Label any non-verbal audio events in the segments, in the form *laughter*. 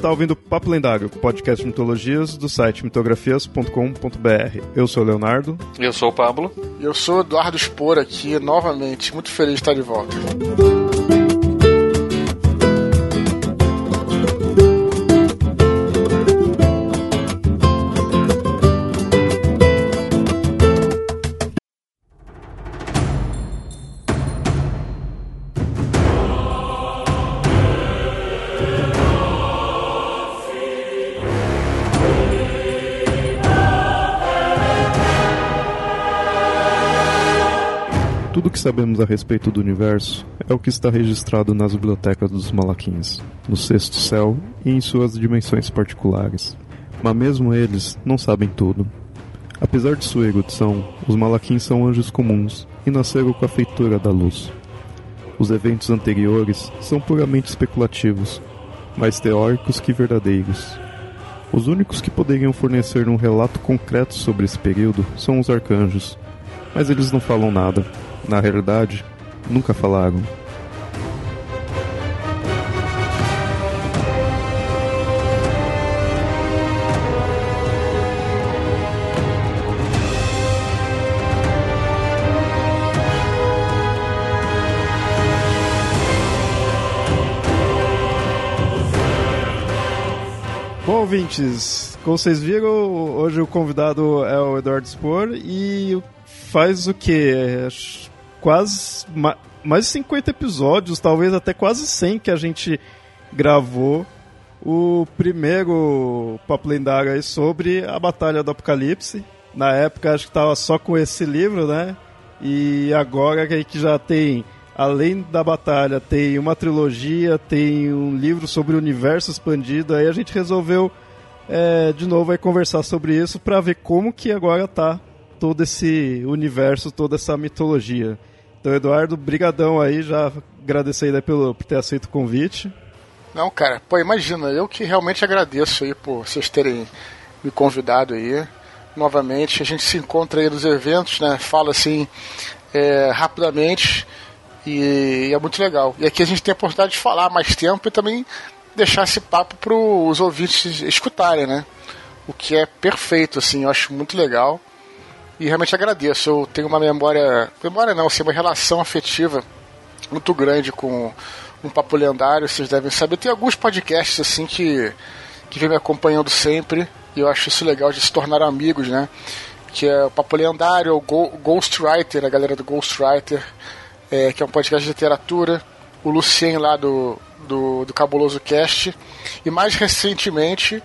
está ouvindo Papo Lendário, podcast de mitologias do site mitografias.com.br. Eu sou o Leonardo. Eu sou o Pablo. Eu sou o Eduardo Spor aqui, novamente. Muito feliz de estar de volta. Sabemos a respeito do universo é o que está registrado nas bibliotecas dos Malaquins, no sexto céu e em suas dimensões particulares. Mas mesmo eles não sabem tudo. Apesar de sua erudição, os Malaquins são anjos comuns e nasceram com a feitura da luz. Os eventos anteriores são puramente especulativos, mais teóricos que verdadeiros. Os únicos que poderiam fornecer um relato concreto sobre esse período são os arcanjos, mas eles não falam nada. Na realidade, nunca falaram. Bom, ouvintes, como vocês viram, hoje o convidado é o Eduardo Spor e faz o que? Quase ma mais de 50 episódios, talvez até quase 100 que a gente gravou o primeiro Papo Lendário aí sobre a Batalha do Apocalipse. Na época acho que tava só com esse livro, né? E agora que a gente já tem, além da batalha, tem uma trilogia, tem um livro sobre o universo expandido, aí a gente resolveu é, de novo aí conversar sobre isso para ver como que agora tá todo esse universo, toda essa mitologia. Então, Eduardo, brigadão aí, já agradecer aí pelo, por ter aceito o convite. Não, cara, pô, imagina, eu que realmente agradeço aí por vocês terem me convidado aí. Novamente, a gente se encontra aí nos eventos, né? Fala assim é, rapidamente e é muito legal. E aqui a gente tem a oportunidade de falar mais tempo e também deixar esse papo para os ouvintes escutarem, né? O que é perfeito, assim, eu acho muito legal. E realmente agradeço. Eu tenho uma memória. Memória não, assim, uma relação afetiva muito grande com um papo lendário, vocês devem saber. Tem alguns podcasts assim que, que vem me acompanhando sempre. E eu acho isso legal de se tornar amigos, né? Que é o Papo Lendário, o Ghostwriter, a galera do Ghostwriter, é, que é um podcast de literatura. O Lucien lá do, do, do Cabuloso Cast. E mais recentemente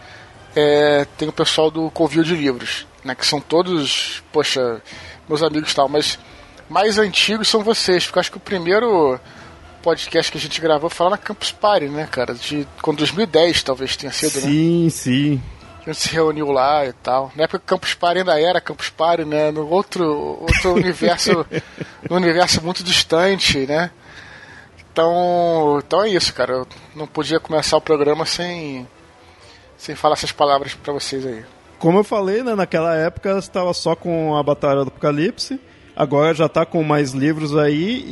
é, tem o pessoal do Covil de Livros, né, que são todos, poxa, meus amigos e tal, mas mais antigos são vocês, porque eu acho que o primeiro podcast que a gente gravou foi lá na Campus Party, né, cara, de quando 2010 talvez tenha sido, sim, né? Sim, sim. A gente se reuniu lá e tal. Na época Campus Party ainda era Campus Party, né? No outro, outro *laughs* universo, no universo muito distante, né? Então, então é isso, cara. Eu não podia começar o programa sem sem falar essas palavras para vocês aí. Como eu falei, né, naquela época estava só com a Batalha do Apocalipse, agora já está com mais livros aí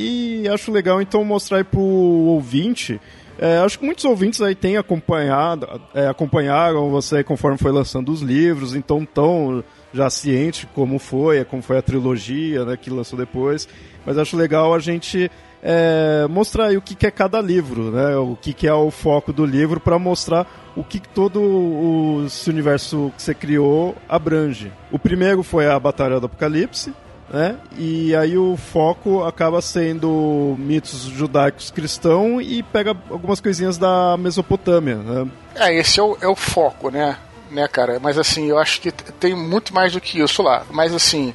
e acho legal então mostrar aí pro ouvinte. É, acho que muitos ouvintes aí têm acompanhado, é, acompanharam você conforme foi lançando os livros, então estão já ciente como foi, como foi a trilogia né, que lançou depois. Mas acho legal a gente é, mostrar aí o que, que é cada livro, né? O que, que é o foco do livro para mostrar o que todo o, esse universo que você criou abrange. O primeiro foi a Batalha do Apocalipse, né? E aí o foco acaba sendo mitos judaicos cristãos e pega algumas coisinhas da Mesopotâmia, né? É, esse é o, é o foco, né? Né, cara? Mas assim, eu acho que tem muito mais do que isso lá. Mas assim,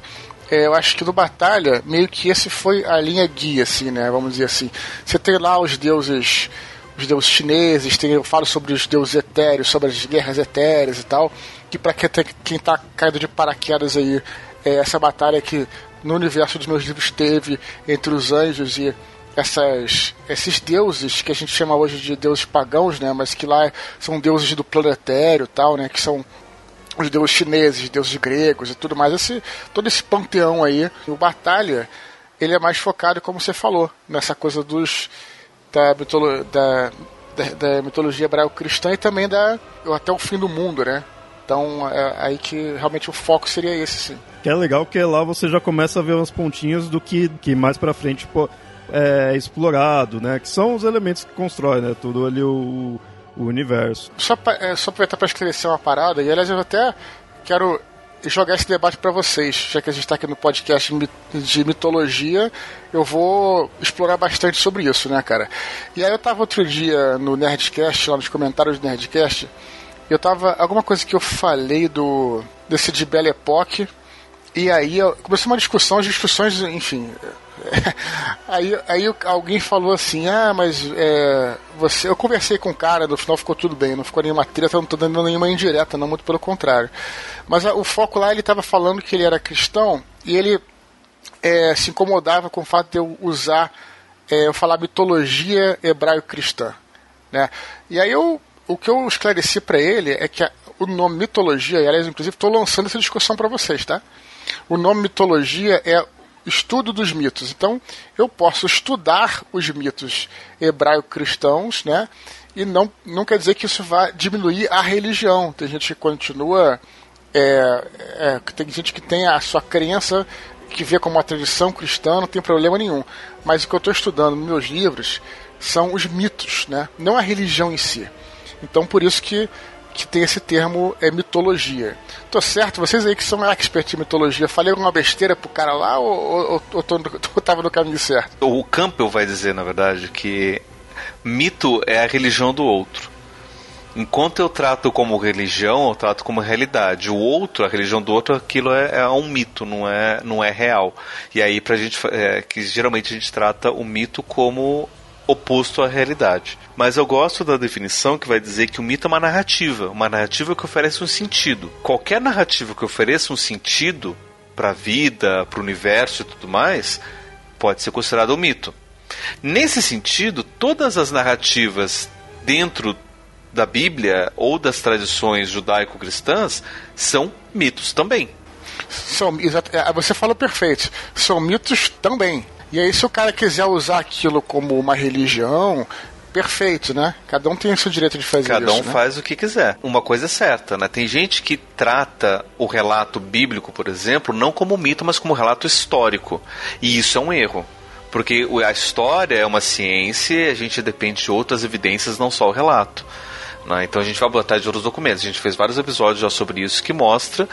é, eu acho que no Batalha, meio que esse foi a linha guia, assim, né? Vamos dizer assim. Você tem lá os deuses os deuses chineses, tem, eu falo sobre os deuses etéreos, sobre as guerras etéreas e tal, que para quem está caindo de paraquedas aí, é essa batalha que no universo dos meus livros teve entre os anjos e essas, esses deuses que a gente chama hoje de deuses pagãos, né, mas que lá são deuses do planetário tal, né, que são os deuses chineses, deuses gregos e tudo mais, esse, todo esse panteão aí. O Batalha, ele é mais focado, como você falou, nessa coisa dos da, da, da, da mitologia hebraico-cristã e também da até o fim do mundo, né? Então, é aí que realmente o foco seria esse, sim. Que é legal que lá você já começa a ver umas pontinhas do que, que mais pra frente é explorado, né? Que são os elementos que constrói, né? Tudo ali o, o universo. Só, pra, é, só aproveitar para esclarecer uma parada, e aliás eu até quero jogar esse debate para vocês, já que a gente está aqui no podcast de mitologia, eu vou explorar bastante sobre isso, né, cara? E aí eu tava outro dia no Nerdcast, lá nos comentários do Nerdcast, eu tava. Alguma coisa que eu falei do. desse de Belle Époque, e aí começou uma discussão, as discussões, enfim, *laughs* aí, aí alguém falou assim: Ah, mas é, você. Eu conversei com o cara, no final ficou tudo bem, não ficou nenhuma treta, não tô dando nenhuma indireta, não, muito pelo contrário. Mas a, o foco lá ele estava falando que ele era cristão e ele é, se incomodava com o fato de eu usar, é, eu falar mitologia hebraico-cristã. Né? E aí eu, o que eu esclareci para ele é que a, o nome mitologia, e aliás, inclusive, estou lançando essa discussão para vocês, tá? O nome mitologia é estudo dos mitos. Então, eu posso estudar os mitos hebraico-cristãos, né? E não, não quer dizer que isso vá diminuir a religião. Tem gente que continua. É, é, tem gente que tem a sua crença que vê como uma tradição cristã, não tem problema nenhum. Mas o que eu estou estudando nos meus livros são os mitos, né? não a religião em si. Então, por isso que que tem esse termo é mitologia. Tô certo? Vocês aí que são expert em mitologia, falei alguma besteira pro cara lá ou, ou, ou, ou tava no caminho certo? O Campbell vai dizer, na verdade, que mito é a religião do outro. Enquanto eu trato como religião, eu trato como realidade. O outro, a religião do outro, aquilo é, é um mito, não é, não é real. E aí, pra gente, é, que geralmente a gente trata o mito como oposto à realidade. Mas eu gosto da definição que vai dizer que o mito é uma narrativa, uma narrativa que oferece um sentido. Qualquer narrativa que ofereça um sentido para a vida, para o universo e tudo mais, pode ser considerado um mito. Nesse sentido, todas as narrativas dentro da Bíblia ou das tradições judaico-cristãs são mitos também. São, é, você falou perfeito. São mitos também. E aí, se o cara quiser usar aquilo como uma religião, perfeito, né? Cada um tem o seu direito de fazer Cada isso. Cada um né? faz o que quiser. Uma coisa é certa, né? Tem gente que trata o relato bíblico, por exemplo, não como mito, mas como relato histórico. E isso é um erro. Porque a história é uma ciência e a gente depende de outras evidências, não só o relato. Né? Então a gente vai botar de outros documentos. A gente fez vários episódios já sobre isso que mostra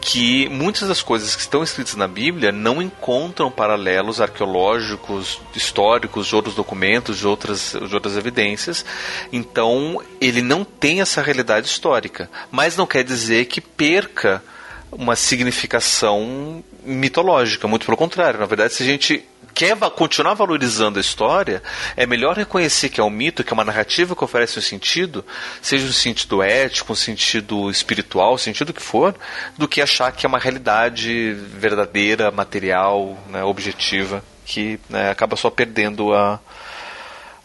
que muitas das coisas que estão escritas na Bíblia não encontram paralelos arqueológicos, históricos, de outros documentos, de outras, de outras evidências. Então, ele não tem essa realidade histórica. Mas não quer dizer que perca uma significação mitológica, muito pelo contrário. Na verdade, se a gente quer continuar valorizando a história, é melhor reconhecer que é um mito, que é uma narrativa que oferece um sentido, seja um sentido ético, um sentido espiritual, um sentido que for, do que achar que é uma realidade verdadeira, material, né, objetiva, que né, acaba só perdendo a,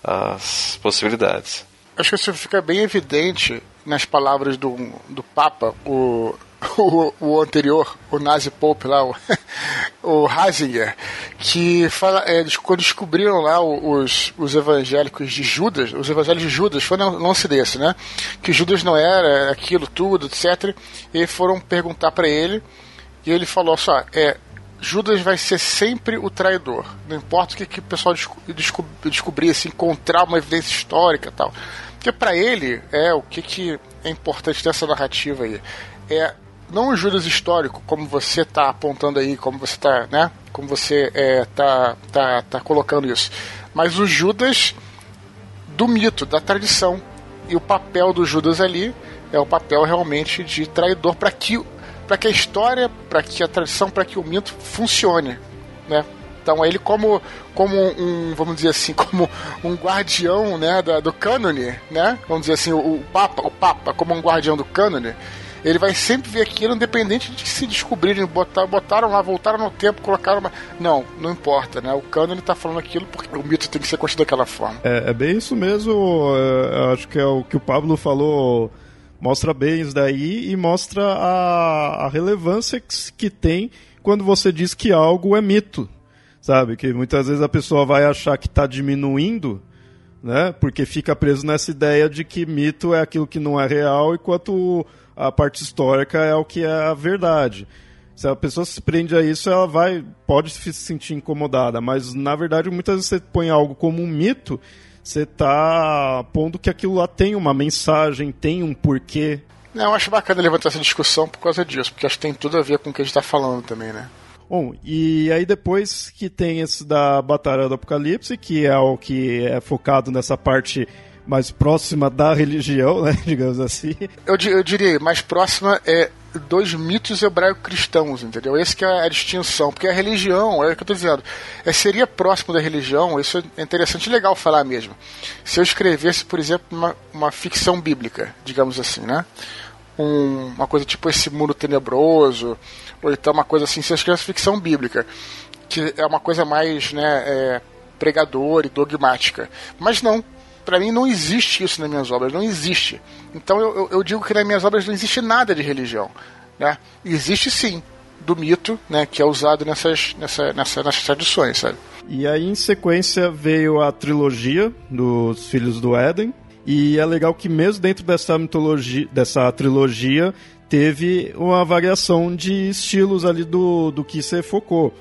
as possibilidades. Acho que isso fica bem evidente nas palavras do, do Papa, o o, o anterior, o Nazi Pope lá, o, *laughs* o Hasinger, que fala, é, quando descobriram lá os, os evangélicos de Judas, os evangelhos de Judas, foi um lance desse, né? Que Judas não era aquilo tudo, etc. E foram perguntar para ele, e ele falou só, é, Judas vai ser sempre o traidor. Não importa o que, que o pessoal desco descobrisse, encontrar uma evidência histórica tal. Porque para ele, é o que, que é importante dessa narrativa aí. É não o Judas histórico, como você está apontando aí, como você está, né? Como você é, tá, tá, tá colocando isso. Mas o Judas do mito, da tradição. E o papel do Judas ali é o papel realmente de traidor para que, que a história, para que a tradição, para que o mito funcione, né? Então ele como, como um, vamos dizer assim, *laughs* como um guardião, né, da, do cânone, né? Vamos dizer assim, o, o Papa, o Papa como um guardião do cânone, ele vai sempre ver aquilo, independente de se descobrirem, botar, botaram lá, voltaram no tempo, colocaram uma... Não, não importa, né? O Cano ele tá falando aquilo porque o mito tem que ser construído daquela forma. É, é bem isso mesmo, é, acho que é o que o Pablo falou, mostra bem isso daí e mostra a, a relevância que, que tem quando você diz que algo é mito, sabe? Que muitas vezes a pessoa vai achar que está diminuindo né? Porque fica preso nessa ideia de que mito é aquilo que não é real, enquanto a parte histórica é o que é a verdade. Se a pessoa se prende a isso, ela vai pode se sentir incomodada, mas na verdade muitas vezes você põe algo como um mito, você está pondo que aquilo lá tem uma mensagem, tem um porquê. Não, eu acho bacana levantar essa discussão por causa disso, porque acho que tem tudo a ver com o que a gente está falando também, né? Bom, e aí depois que tem esse da Batalha do Apocalipse, que é o que é focado nessa parte mais próxima da religião, né, *laughs* digamos assim. Eu, eu diria, mais próxima é dois mitos hebraico-cristãos, entendeu? Esse que é a distinção, porque a religião, é o que eu estou dizendo, é, seria próximo da religião, isso é interessante e legal falar mesmo. Se eu escrevesse, por exemplo, uma, uma ficção bíblica, digamos assim, né? Um, uma coisa tipo esse mundo tenebroso, ou então uma coisa assim, se eu escrevesse ficção bíblica, que é uma coisa mais, né, é, pregadora e dogmática. Mas não, para mim não existe isso nas minhas obras, não existe. Então eu, eu, eu, digo que nas minhas obras não existe nada de religião. Né? Existe sim do mito, né, que é usado nessas, nessa, nessa, nessas tradições, sabe? E aí em sequência veio a trilogia dos Filhos do Éden. E é legal que mesmo dentro dessa mitologia, dessa trilogia, teve uma variação de estilos ali do, do que você focou.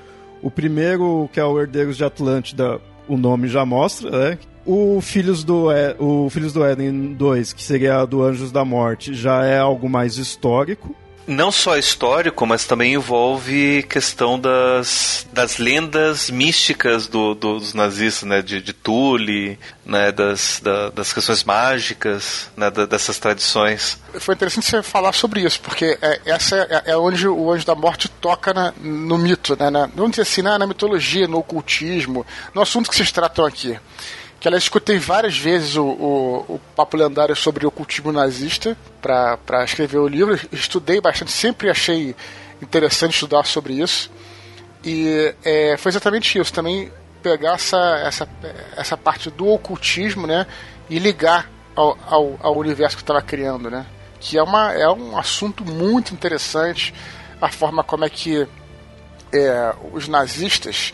O primeiro, que é o Herdeiros de Atlântida, o nome já mostra, né? O Filhos do, o Filhos do Éden 2, que seria do Anjos da Morte, já é algo mais histórico? Não só histórico, mas também envolve questão das, das lendas místicas do, do, dos nazistas, né, de, de Tule, né, das, da, das questões mágicas, né, da, dessas tradições. Foi interessante você falar sobre isso, porque é, essa é, é, onde o Anjo da Morte toca na, no mito, né, na, vamos dizer assim, na, na mitologia, no ocultismo, no assunto que vocês tratam aqui que ela escutei várias vezes o, o, o papo lendário sobre o ocultismo nazista para escrever o livro. Estudei bastante, sempre achei interessante estudar sobre isso. E é, foi exatamente isso, também pegar essa, essa, essa parte do ocultismo né, e ligar ao, ao, ao universo que estava criando, né? Que é, uma, é um assunto muito interessante, a forma como é que é, os nazistas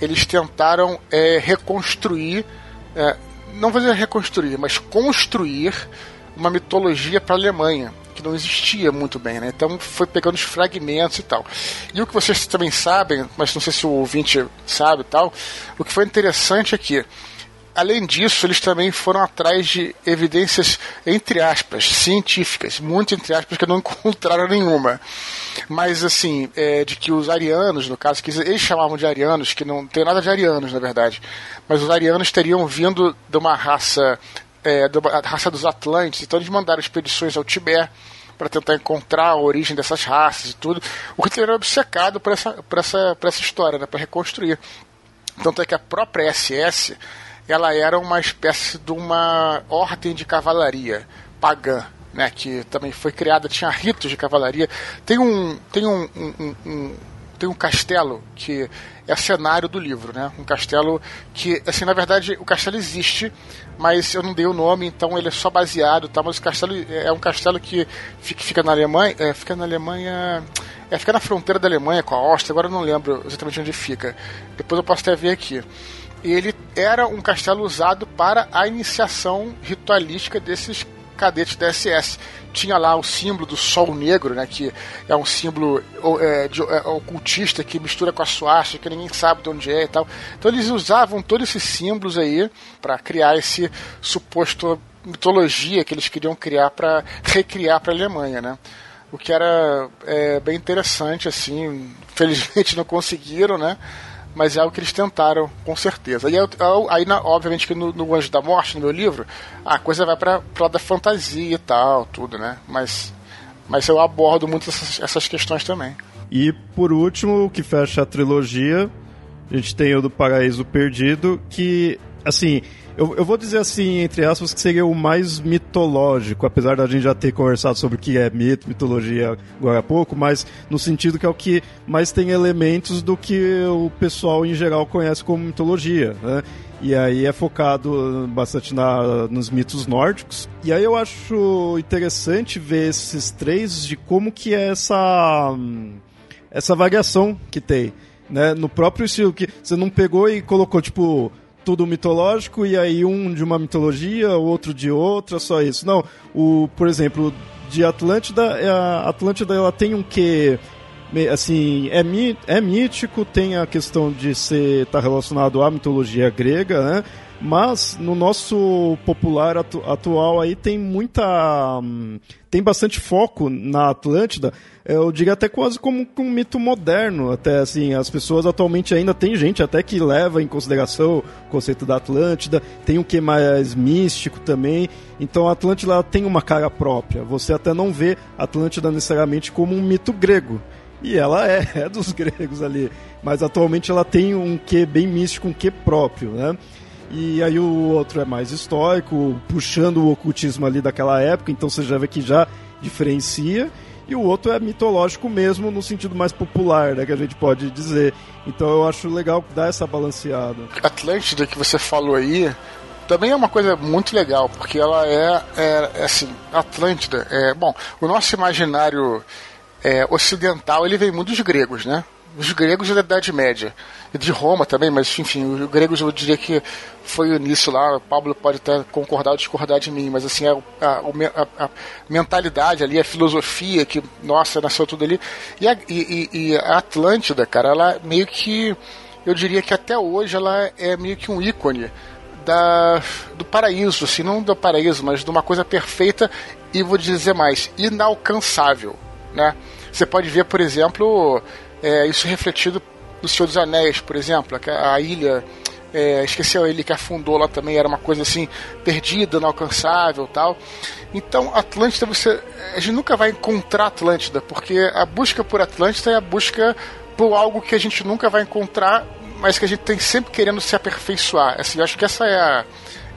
eles tentaram é, reconstruir é, não dizer reconstruir, mas construir uma mitologia para a Alemanha que não existia muito bem, né? Então foi pegando os fragmentos e tal. E o que vocês também sabem, mas não sei se o ouvinte sabe e tal, o que foi interessante é que Além disso, eles também foram atrás de evidências, entre aspas, científicas, muito entre aspas, que não *laughs* encontraram nenhuma. Mas, assim, é, de que os arianos, no caso, que eles chamavam de arianos, que não tem nada de arianos, na verdade, mas os arianos teriam vindo de uma raça, é, raça dos Atlantes, então eles mandaram expedições ao Tibete para tentar encontrar a origem dessas raças e tudo. O Hitler era obcecado por essa, por essa, por essa história, né, para reconstruir. Tanto é que a própria SS ela era uma espécie de uma ordem de cavalaria pagã, né, que também foi criada, tinha ritos de cavalaria. Tem um, tem um, um, um, tem um castelo que é cenário do livro, né? Um castelo que, assim, na verdade, o castelo existe, mas eu não dei o nome, então ele é só baseado, tá? Mas o castelo é um castelo que fica, na Alemanha, é, fica na Alemanha, é, fica na fronteira da Alemanha com a Áustria. Agora eu não lembro exatamente onde fica. Depois eu posso até ver aqui ele era um castelo usado para a iniciação ritualística desses cadetes da SS. Tinha lá o símbolo do Sol Negro, né, que é um símbolo é, de, é, ocultista que mistura com a suástica, que ninguém sabe de onde é e tal. Então eles usavam todos esses símbolos aí para criar esse suposto mitologia que eles queriam criar para recriar para a Alemanha, né? O que era é, bem interessante, assim. Felizmente *laughs* não conseguiram, né? Mas é algo que eles tentaram, com certeza. E aí, aí na, obviamente, que no, no Anjo da Morte, no meu livro, a coisa vai para lado da fantasia e tal, tudo, né? Mas, mas eu abordo muito essas, essas questões também. E por último, o que fecha a trilogia, a gente tem o do Paraíso Perdido, que, assim, eu, eu vou dizer assim, entre aspas, que seria o mais mitológico, apesar da gente já ter conversado sobre o que é mito, mitologia agora há pouco, mas no sentido que é o que mais tem elementos do que o pessoal em geral conhece como mitologia, né? E aí é focado bastante na, nos mitos nórdicos. E aí eu acho interessante ver esses três de como que é essa, essa variação que tem. Né? No próprio estilo, que você não pegou e colocou, tipo, tudo mitológico e aí um de uma mitologia, outro de outra, só isso. Não, o, por exemplo, de Atlântida, é a Atlântida ela tem um que assim, é, é mítico, tem a questão de ser tá relacionado à mitologia grega, né? Mas no nosso popular atu atual aí tem muita. Hum, tem bastante foco na Atlântida. Eu diria até quase como um mito moderno. Até assim, as pessoas atualmente ainda tem gente até que leva em consideração o conceito da Atlântida. Tem o que mais místico também. Então a Atlântida tem uma cara própria. Você até não vê a Atlântida necessariamente como um mito grego. E ela é, *laughs* é dos gregos ali. Mas atualmente ela tem um que bem místico, um que próprio, né? E aí o outro é mais histórico, puxando o ocultismo ali daquela época, então você já vê que já diferencia. E o outro é mitológico mesmo, no sentido mais popular, né, que a gente pode dizer. Então eu acho legal dar essa balanceada. Atlântida que você falou aí, também é uma coisa muito legal, porque ela é, é, é assim, Atlântida, é, bom, o nosso imaginário é, ocidental, ele vem muito dos gregos, né? Os gregos da Idade Média de Roma também, mas enfim, os gregos eu diria que foi nisso lá. O Pablo pode até concordar ou discordar de mim, mas assim, a, a, a, a mentalidade ali, a filosofia que, nossa, nasceu tudo ali. E a, e, e a Atlântida, cara, ela meio que, eu diria que até hoje ela é meio que um ícone da, do paraíso, assim, não do paraíso, mas de uma coisa perfeita e vou dizer mais, inalcançável, né? Você pode ver, por exemplo, é, isso refletido do Senhor dos Anéis, por exemplo, a, a ilha. É, esqueci a ilha que afundou lá também, era uma coisa assim, perdida, inalcançável tal. Então, Atlântida, você. A gente nunca vai encontrar Atlântida, porque a busca por Atlântida é a busca por algo que a gente nunca vai encontrar, mas que a gente tem sempre querendo se aperfeiçoar. Assim, eu acho que essa é a,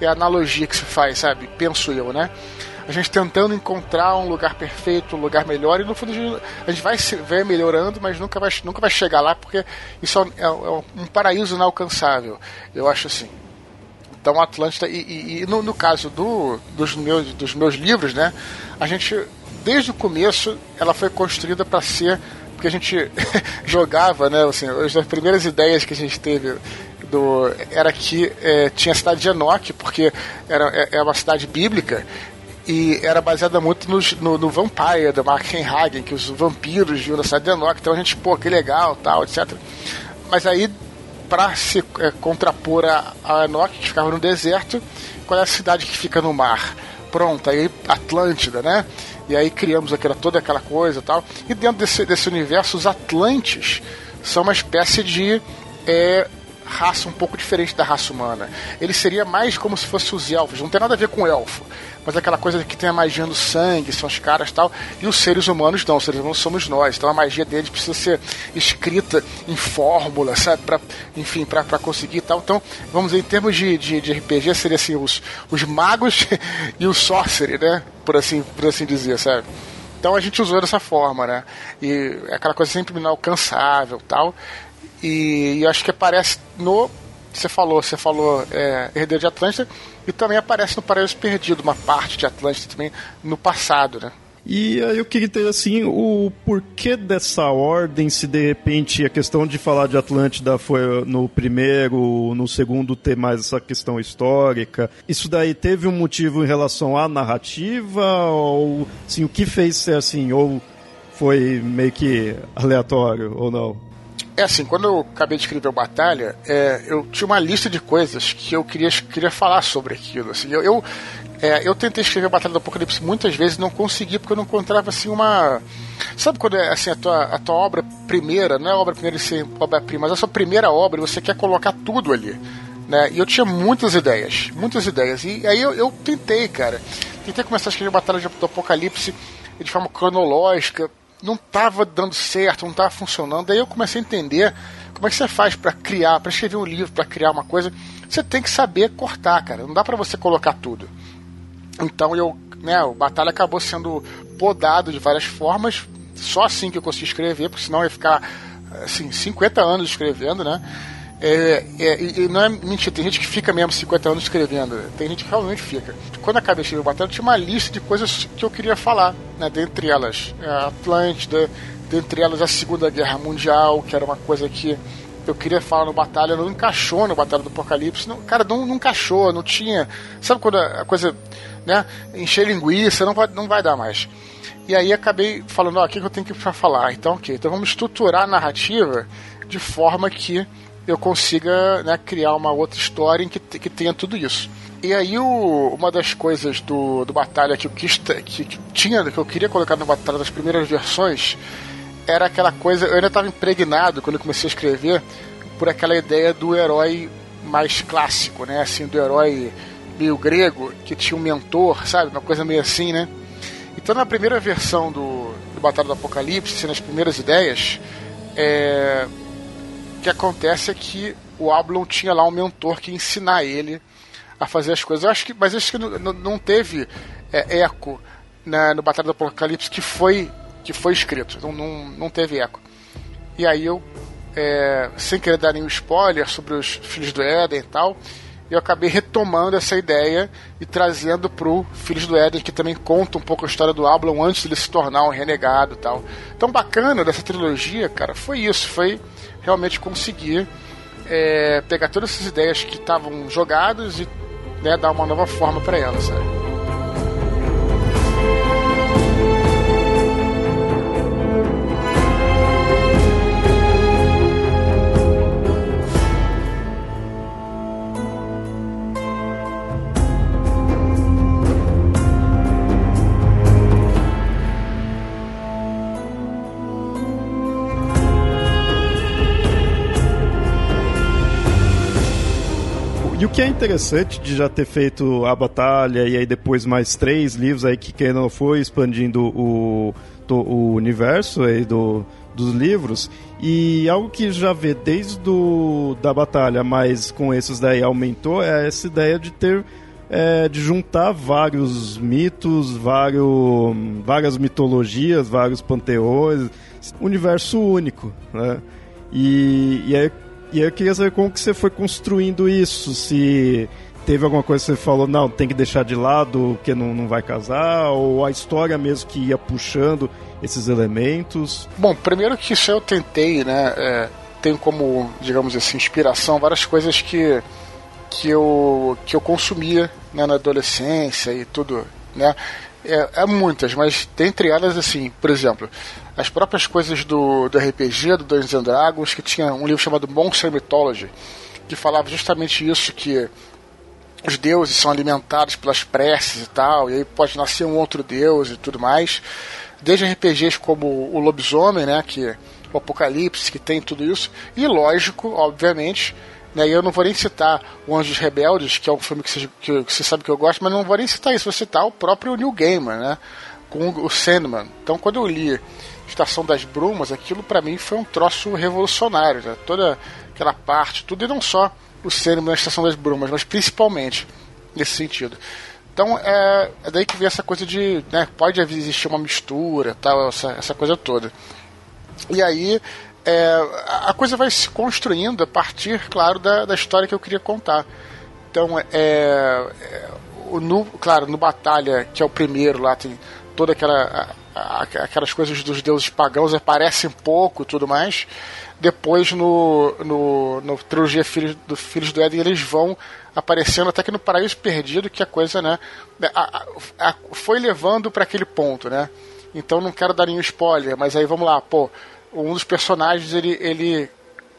é a analogia que se faz, sabe? Penso eu, né? A gente tentando encontrar um lugar perfeito, um lugar melhor, e no fundo a gente vai, vai melhorando, mas nunca vai, nunca vai chegar lá, porque isso é, é, é um paraíso inalcançável, eu acho assim. Então, Atlântida, e, e, e no, no, caso do, dos, meus, dos meus livros, né, a gente, desde o começo, ela foi construída para ser, porque a gente *laughs* jogava, né, assim, as primeiras ideias que a gente teve do, era que é, tinha a cidade de Enoch, porque era, é, é uma cidade bíblica, e era baseada muito no, no, Vampire, do Mark Hagen, que os vampiros cidade de Enoch, então a gente, pô, que legal, tal, etc. Mas aí, para se é, contrapor a, a Enoch, que ficava no deserto, qual é a cidade que fica no mar? Pronto, aí Atlântida, né? E aí criamos aquela, toda aquela coisa tal. E dentro desse, desse universo, os Atlantes são uma espécie de é, raça um pouco diferente da raça humana. Ele seria mais como se fosse os elfos, não tem nada a ver com elfo mas aquela coisa que tem a magia no sangue, são os caras tal, e os seres humanos não, os seres humanos somos nós, então a magia deles precisa ser escrita em fórmula, sabe, pra, enfim, para conseguir tal. Então, vamos dizer, em termos de, de, de RPG, seria assim, os, os magos *laughs* e o sorcery, né, por assim, por assim dizer, sabe. Então a gente usou dessa forma, né, e é aquela coisa sempre inalcançável tal, e, e acho que aparece no você falou, você falou é, Herdeiro de Atlântida, e também aparece no Paraíso Perdido, uma parte de Atlântida também no passado, né? E aí eu queria ter assim o porquê dessa ordem, se de repente a questão de falar de Atlântida foi no primeiro, no segundo ter mais essa questão histórica. Isso daí teve um motivo em relação à narrativa ou assim, o que fez ser assim ou foi meio que aleatório ou não? É assim, quando eu acabei de escrever o Batalha, é, eu tinha uma lista de coisas que eu queria, queria falar sobre aquilo. Assim, eu, eu, é, eu tentei escrever Batalha do Apocalipse muitas vezes não consegui porque eu não encontrava assim uma. Sabe quando é assim, a tua, a tua obra primeira, não é a obra primeira ser obra-prima, mas a sua primeira obra você quer colocar tudo ali. Né? E eu tinha muitas ideias, muitas ideias. E aí eu, eu tentei, cara. Tentei começar a escrever Batalha do Apocalipse de forma cronológica não estava dando certo, não estava funcionando. Daí eu comecei a entender como é que você faz para criar, para escrever um livro, para criar uma coisa. Você tem que saber cortar, cara. Não dá para você colocar tudo. Então eu, né, o Batalha acabou sendo podado de várias formas. Só assim que eu consegui escrever, porque senão ia ficar assim 50 anos escrevendo, né? É, é, e não é mentira, tem gente que fica mesmo 50 anos escrevendo, tem gente que realmente fica. Quando acabei de escrever Batalha, tinha uma lista de coisas que eu queria falar, né? dentre elas a Atlântida, dentre elas a Segunda Guerra Mundial, que era uma coisa que eu queria falar no Batalha, não encaixou no Batalha do Apocalipse. Não, cara, não, não encaixou, não tinha. Sabe quando a coisa, né, encher linguiça, não vai, não vai dar mais. E aí acabei falando, ó, o que eu tenho que falar? Então, ok, então vamos estruturar a narrativa de forma que eu consiga né, criar uma outra história em que, que tenha tudo isso. E aí o, uma das coisas do, do Batalha que eu quis que, que tinha, que eu queria colocar no Batalha das primeiras versões, era aquela coisa. Eu ainda estava impregnado quando eu comecei a escrever por aquela ideia do herói mais clássico, né? Assim, do herói meio grego, que tinha um mentor, sabe? Uma coisa meio assim, né? Então, na primeira versão do, do Batalha do Apocalipse, assim, nas primeiras ideias, é, que acontece é que o Ablon tinha lá um mentor que ensinar ele a fazer as coisas. Eu acho que, mas acho que não, teve é, eco no Batalha do Apocalipse que foi que foi escrito. Não, não, não teve eco. E aí eu, é, sem querer dar nenhum spoiler sobre os Filhos do Éden e tal, eu acabei retomando essa ideia e trazendo pro Filhos do Éden, que também conta um pouco a história do Ablon antes de ele se tornar um renegado e tal. Então, bacana dessa trilogia, cara, foi isso, foi realmente conseguir é, pegar todas essas ideias que estavam jogadas e né, dar uma nova forma para elas, sabe? Que é interessante de já ter feito a batalha e aí depois mais três livros aí que não foi expandindo o, o universo aí do, dos livros e algo que já vê desde do, da batalha, mas com esses daí aumentou é essa ideia de ter é, de juntar vários mitos, vários, várias mitologias, vários panteões, universo único, né? E, e aí e eu queria saber como que você foi construindo isso, se teve alguma coisa que você falou, não, tem que deixar de lado porque não, não vai casar, ou a história mesmo que ia puxando esses elementos? Bom, primeiro que isso eu tentei, né, é, tem como, digamos assim, inspiração várias coisas que, que, eu, que eu consumia né, na adolescência e tudo, né, é, é, muitas, mas dentre elas, assim, por exemplo, as próprias coisas do, do RPG, do Dungeons and Dragons, que tinha um livro chamado Monster Mythology, que falava justamente isso, que os deuses são alimentados pelas preces e tal, e aí pode nascer um outro deus e tudo mais. Desde RPGs como o Lobisomem, né, que o Apocalipse, que tem tudo isso, e lógico, obviamente, né, e eu não vou nem citar o Anjos Rebeldes, que é um filme que você, que, você sabe que eu gosto, mas não vou nem citar isso, vou citar o próprio Neil Gaiman, né, com o Sandman. Então, quando eu li Estação das Brumas, aquilo para mim foi um troço revolucionário, né? toda aquela parte, tudo e não só o cinema na Estação das Brumas, mas principalmente nesse sentido. Então é, é daí que vem essa coisa de, né, pode existir uma mistura, tal, essa, essa coisa toda. E aí é, a coisa vai se construindo a partir, claro, da, da história que eu queria contar. Então, é, é no, claro, no Batalha, que é o primeiro lá, tem toda aquela aquelas coisas dos deuses pagãos aparecem pouco e tudo mais. Depois no, no, no trilogia Filhos do, Filhos do Éden eles vão aparecendo até que no Paraíso Perdido que a coisa né a, a, a, foi levando para aquele ponto né então não quero dar nenhum spoiler mas aí vamos lá pô um dos personagens ele, ele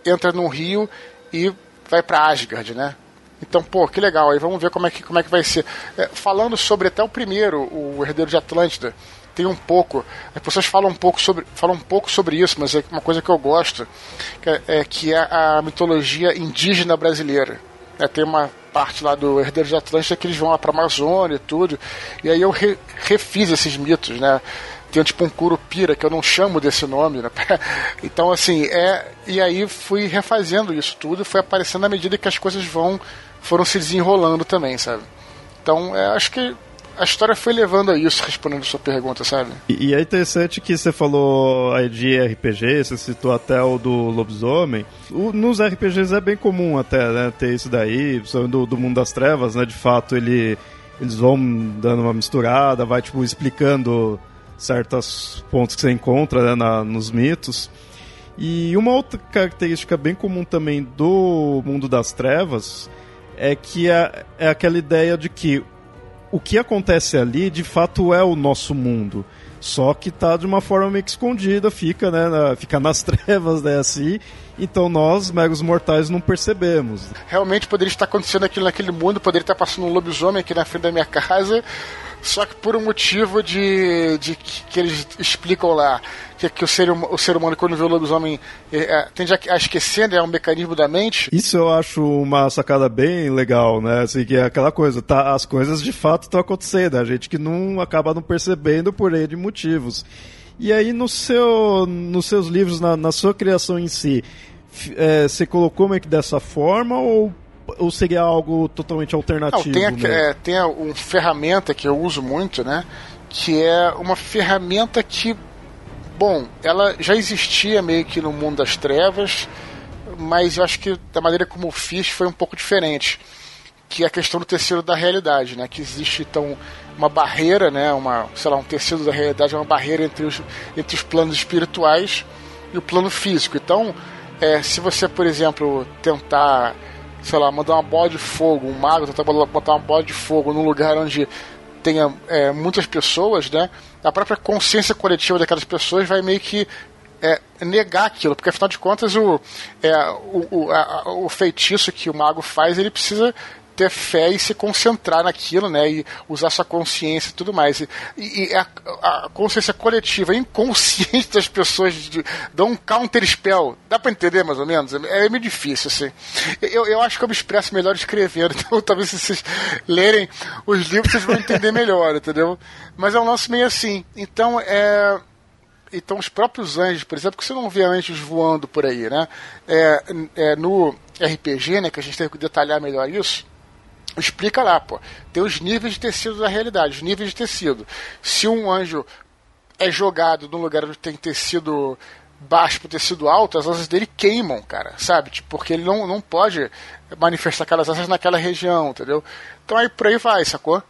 entra num rio e vai para Asgard né então, pô, que legal. Aí vamos ver como é que, como é que vai ser. É, falando sobre até o primeiro, o Herdeiro de Atlântida, tem um pouco. As pessoas falam um pouco sobre, falam um pouco sobre isso, mas é uma coisa que eu gosto, que é, é que é a mitologia indígena brasileira. É, tem uma parte lá do Herdeiro de Atlântida que eles vão lá para a Amazônia e tudo. E aí eu re, refiz esses mitos, né? Tem tipo um curupira que eu não chamo desse nome, né? *laughs* Então assim, é e aí fui refazendo isso tudo, foi aparecendo à medida que as coisas vão foram se desenrolando também, sabe? Então, é, acho que a história foi levando a isso, respondendo a sua pergunta, sabe? E, e, é interessante que você falou aí de RPG, você citou até o do lobisomem. O, nos RPGs é bem comum até, né, ter isso daí, do, do mundo das trevas, né? De fato, ele, eles vão dando uma misturada, vai, tipo, explicando certos pontos que você encontra né, na, nos mitos. E uma outra característica bem comum também do mundo das trevas é que é, é aquela ideia de que o que acontece ali de fato é o nosso mundo. Só que tá de uma forma meio que escondida, fica, né, na, fica nas *laughs* trevas, né, assim. Então nós, megos mortais, não percebemos. Realmente poderia estar acontecendo aquilo naquele mundo, poderia estar passando um lobisomem aqui na frente da minha casa, só que por um motivo de, de que, que eles explicam lá, que, que o, ser, o ser humano, quando vê o lobisomem, é, é, tende a, a esquecer, né, é um mecanismo da mente. Isso eu acho uma sacada bem legal, né? Assim, que é aquela coisa, tá, as coisas de fato estão acontecendo, a gente que não acaba não percebendo por aí de motivos. E aí no seu, nos seus livros, na, na sua criação em si, é, você colocou meio que dessa forma ou ou seria algo totalmente alternativo? Não, tem, a, é, tem uma ferramenta que eu uso muito, né? Que é uma ferramenta que, bom, ela já existia meio que no mundo das trevas, mas eu acho que da maneira como eu fiz foi um pouco diferente. Que é a questão do tecido da realidade, né? Que existe então uma barreira, né? Uma, sei lá, um tecido da realidade é uma barreira entre os, entre os planos espirituais e o plano físico. Então, é, se você, por exemplo, tentar sei lá, mandar uma bola de fogo, um mago tentar botar uma bola de fogo num lugar onde tenha é, muitas pessoas, né? A própria consciência coletiva daquelas pessoas vai meio que é, negar aquilo, porque afinal de contas o, é, o, o, a, o feitiço que o mago faz, ele precisa ter fé e se concentrar naquilo, né? E usar sua consciência e tudo mais. E, e a, a, consciência coletiva, inconsciente *laughs* das pessoas de, dão um counter spell. Dá pra entender mais ou menos? É, é meio difícil, assim. Eu, eu acho que eu me expresso melhor escrevendo, *laughs* então talvez se vocês lerem os livros vocês vão entender melhor, *laughs* entendeu? Mas é um lance meio assim. Então, é então os próprios anjos, por exemplo, que você não vê anjos voando por aí, né? É, é, no RPG, né, que a gente tem que detalhar melhor isso, explica lá, pô. Tem os níveis de tecido da realidade, os níveis de tecido. Se um anjo é jogado num lugar onde tem tecido baixo pro tecido alto, as asas dele queimam, cara, sabe? Tipo, porque ele não, não pode manifestar aquelas asas naquela região, entendeu? Então aí por aí vai, sacou?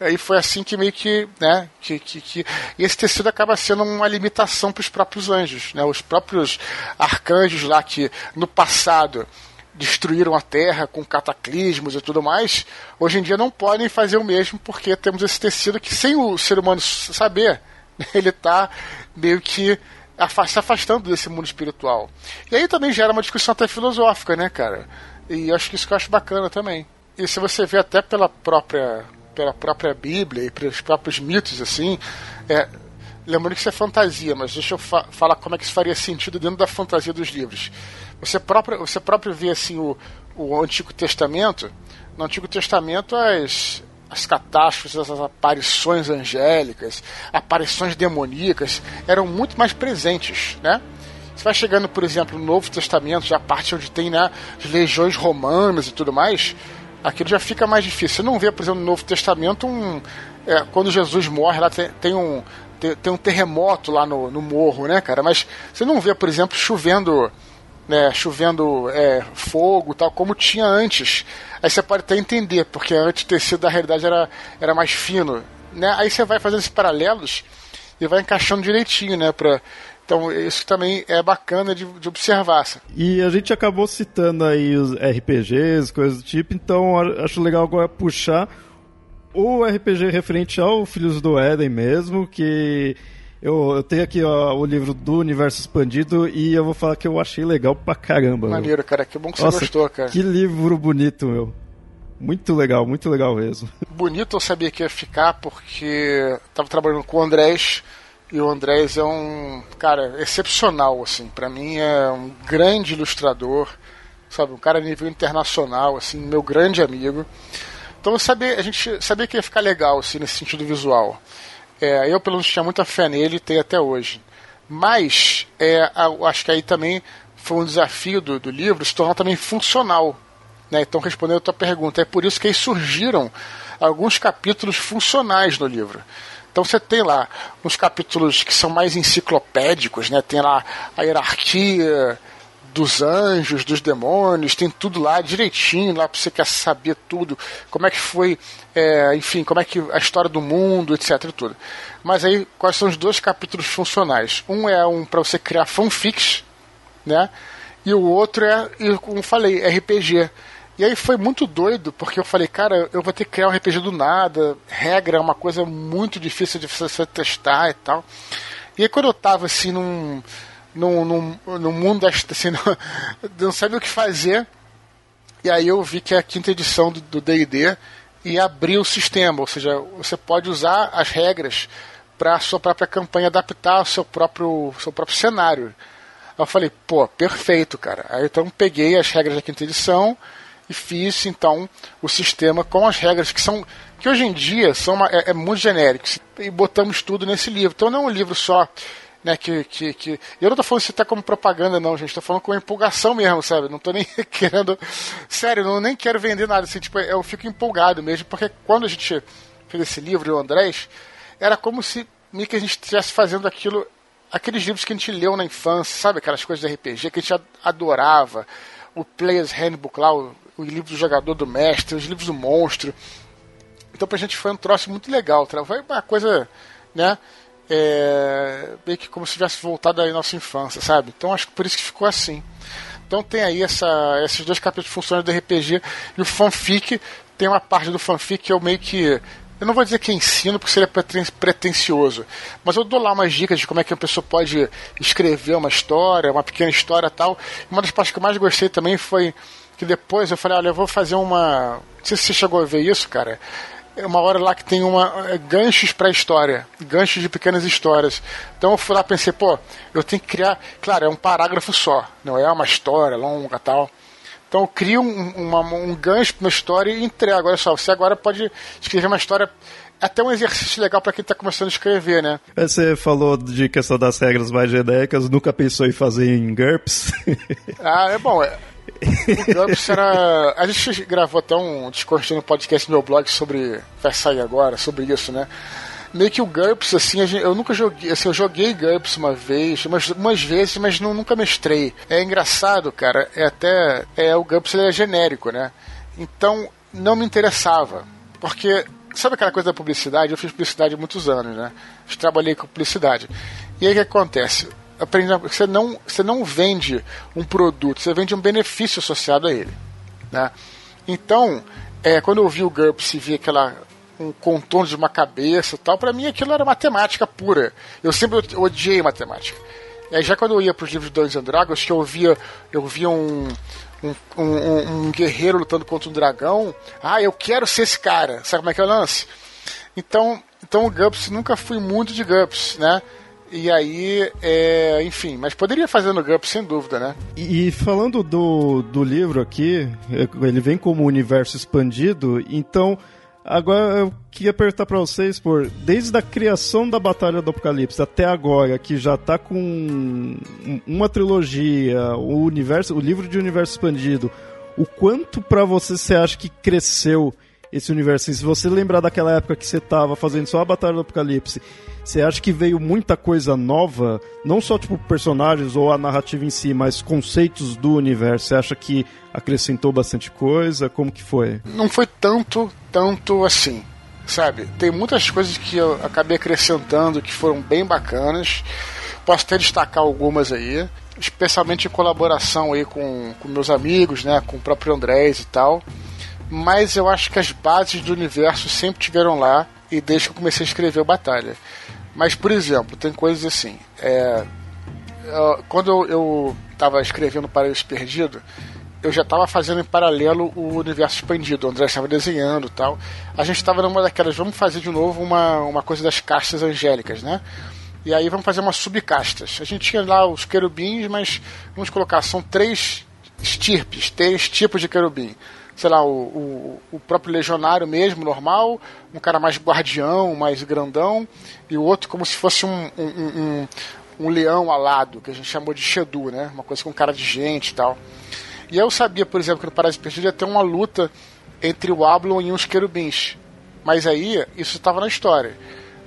Aí foi assim que meio que, né, que, que, que... E esse tecido acaba sendo uma limitação para os próprios anjos, né? Os próprios arcanjos lá que no passado destruíram a Terra com cataclismos e tudo mais, hoje em dia não podem fazer o mesmo porque temos esse tecido que, sem o ser humano saber, *laughs* ele está meio que se afastando desse mundo espiritual. E aí também gera uma discussão até filosófica, né, cara? E acho que isso que eu acho bacana também. E se você vê até pela própria pela própria Bíblia e pelos próprios mitos, assim, é, lembrando que isso é fantasia, mas deixa eu fa falar como é que isso faria sentido dentro da fantasia dos livros. Você próprio, você próprio vê assim o, o Antigo Testamento. No Antigo Testamento as as catástrofes, as aparições angélicas, aparições demoníacas eram muito mais presentes, né? Você vai chegando, por exemplo, no Novo Testamento, já a parte onde tem né, as legiões romanas e tudo mais, aquilo já fica mais difícil. Você não vê, por exemplo, no Novo Testamento, um, é, quando Jesus morre, lá tem, tem um, tem, um terremoto lá no, no morro, né, cara? Mas você não vê, por exemplo, chovendo né, chovendo é, fogo tal, como tinha antes. Aí você pode até entender, porque antes o tecido da realidade era, era mais fino. Né? Aí você vai fazendo esses paralelos e vai encaixando direitinho, né? Pra, então isso também é bacana de, de observar. E a gente acabou citando aí os RPGs, coisas do tipo, então acho legal agora puxar o RPG referente ao Filhos do Éden mesmo, que eu, eu tenho aqui ó, o livro do Universo Expandido e eu vou falar que eu achei legal pra caramba. Maneiro, meu. cara. Que bom que Nossa, você gostou, cara. Que livro bonito, meu. Muito legal, muito legal mesmo. *laughs* Bonito eu sabia que ia ficar porque tava trabalhando com o Andrés e o Andrés é um cara excepcional, assim. para mim é um grande ilustrador, sabe? Um cara a nível internacional, assim, meu grande amigo. Então eu sabia, a gente sabia que ia ficar legal, assim, nesse sentido visual. É, eu, pelo menos, tinha muita fé nele e tenho até hoje. Mas, é, acho que aí também foi um desafio do, do livro se tornar também funcional. Né? Então, respondendo a tua pergunta, é por isso que aí surgiram alguns capítulos funcionais no livro. Então você tem lá uns capítulos que são mais enciclopédicos, né? Tem lá a hierarquia, dos anjos, dos demônios, tem tudo lá direitinho, lá para você quer saber tudo, como é que foi, é, enfim, como é que a história do mundo, etc. Tudo. Mas aí, quais são os dois capítulos funcionais? Um é um para você criar fanfics, né? E o outro é, como falei, RPG. E aí foi muito doido, porque eu falei, cara, eu vou ter que criar um RPG do nada, regra é uma coisa muito difícil de você testar e tal. E aí quando eu tava assim num, num, num, num mundo assim, *laughs* não, não sabia o que fazer, e aí eu vi que é a quinta edição do D&D e abriu o sistema, ou seja, você pode usar as regras para a sua própria campanha adaptar ao seu próprio, seu próprio cenário. Eu falei, pô, perfeito, cara. Aí então peguei as regras da quinta edição e fiz então o sistema com as regras que são que hoje em dia são uma, é, é, muito genéricos e botamos tudo nesse livro. Então não é um livro só né, que, que, que... Eu não tô falando isso até como propaganda, não, gente. Tô falando com empolgação mesmo, sabe? Não tô nem *laughs* querendo. Sério, não nem quero vender nada. Assim, tipo, eu fico empolgado mesmo, porque quando a gente fez esse livro, o Andrés, era como se meio que a gente estivesse fazendo aquilo. Aqueles livros que a gente leu na infância, sabe? Aquelas coisas de RPG que a gente adorava. O Player's Handbook lá, o, o livro do jogador do mestre, os livros do monstro. Então pra gente foi um troço muito legal. Foi uma coisa, né? É, meio que como se tivesse voltado à nossa infância, sabe? Então acho que por isso que ficou assim. Então tem aí essa, esses dois capítulos funcionando do RPG e o fanfic tem uma parte do fanfic que eu meio que eu não vou dizer que ensino porque seria pretencioso, mas eu dou lá umas dicas de como é que a pessoa pode escrever uma história, uma pequena história tal. Uma das partes que eu mais gostei também foi que depois eu falei, olha, eu vou fazer uma. Não sei se você chegou a ver isso, cara. É uma hora lá que tem uma é, ganchos para história, ganchos de pequenas histórias. Então eu fui lá pensei, pô, eu tenho que criar, claro, é um parágrafo só, não é uma história longa tal. Então eu crio um, uma, um gancho para uma história e entrego. Olha só, você agora pode escrever uma história até um exercício legal para quem está começando a escrever, né? É, você falou de questão das regras mais genéricas, nunca pensou em fazer em GURPS? ah, é bom. É, o GURPS era. A gente gravou até um discurso no podcast no meu blog sobre. Vai sair agora, sobre isso, né? Meio que o GURPS, assim, eu nunca joguei. Assim, eu joguei GURPS uma vez, umas, umas vezes, mas não, nunca mestrei. É engraçado, cara. É até. É, o GURPS é genérico, né? Então, não me interessava. Porque sabe aquela coisa da publicidade? Eu fiz publicidade há muitos anos, né? Eu trabalhei com publicidade. E aí o que acontece? Você não, você não vende um produto, você vende um benefício associado a ele. Né? Então, é, quando eu vi o GURPS e vi aquela um contorno de uma cabeça tal, para mim aquilo era matemática pura. Eu sempre odiei matemática. Aí, já quando eu ia para os livros de Dungeons and Dragons, que eu via, eu via um, um, um, um, guerreiro lutando contra um dragão, ah, eu quero ser esse cara. Sabe como é que é o lance? Então, então o GURPS nunca fui muito de GURPS, né? E aí, é, enfim, mas poderia fazer no GURPS sem dúvida, né? E, e, falando do, do livro aqui, ele vem como universo expandido, então agora eu queria perguntar para vocês, por desde a criação da Batalha do Apocalipse até agora, que já tá com uma trilogia, o universo, o livro de universo expandido, o quanto para você você acha que cresceu esse universo? E se você lembrar daquela época que você tava fazendo só a Batalha do Apocalipse você acha que veio muita coisa nova? Não só tipo personagens ou a narrativa em si, mas conceitos do universo. Você acha que acrescentou bastante coisa? Como que foi? Não foi tanto, tanto assim. Sabe? Tem muitas coisas que eu acabei acrescentando que foram bem bacanas. Posso até destacar algumas aí, especialmente em colaboração aí com, com meus amigos, né, com o próprio Andrés e tal. Mas eu acho que as bases do universo sempre tiveram lá e desde que eu comecei a escrever o Batalha. Mas, por exemplo, tem coisas assim. É, quando eu estava escrevendo Paraíso Perdido, eu já estava fazendo em paralelo o universo expandido. O André estava desenhando tal. A gente estava numa daquelas, vamos fazer de novo uma, uma coisa das castas angélicas, né? E aí vamos fazer umas subcastas. A gente tinha lá os querubins, mas vamos colocar, são três estirpes, três tipos de querubim sei lá, o, o, o, próprio legionário mesmo, normal, um cara mais guardião, mais grandão, e o outro como se fosse um, um, um, um leão alado, que a gente chamou de Shedu, né? Uma coisa com cara de gente e tal. E eu sabia, por exemplo, que no Parásito Perdido ia ter uma luta entre o Ablon e uns querubins. Mas aí, isso estava na história.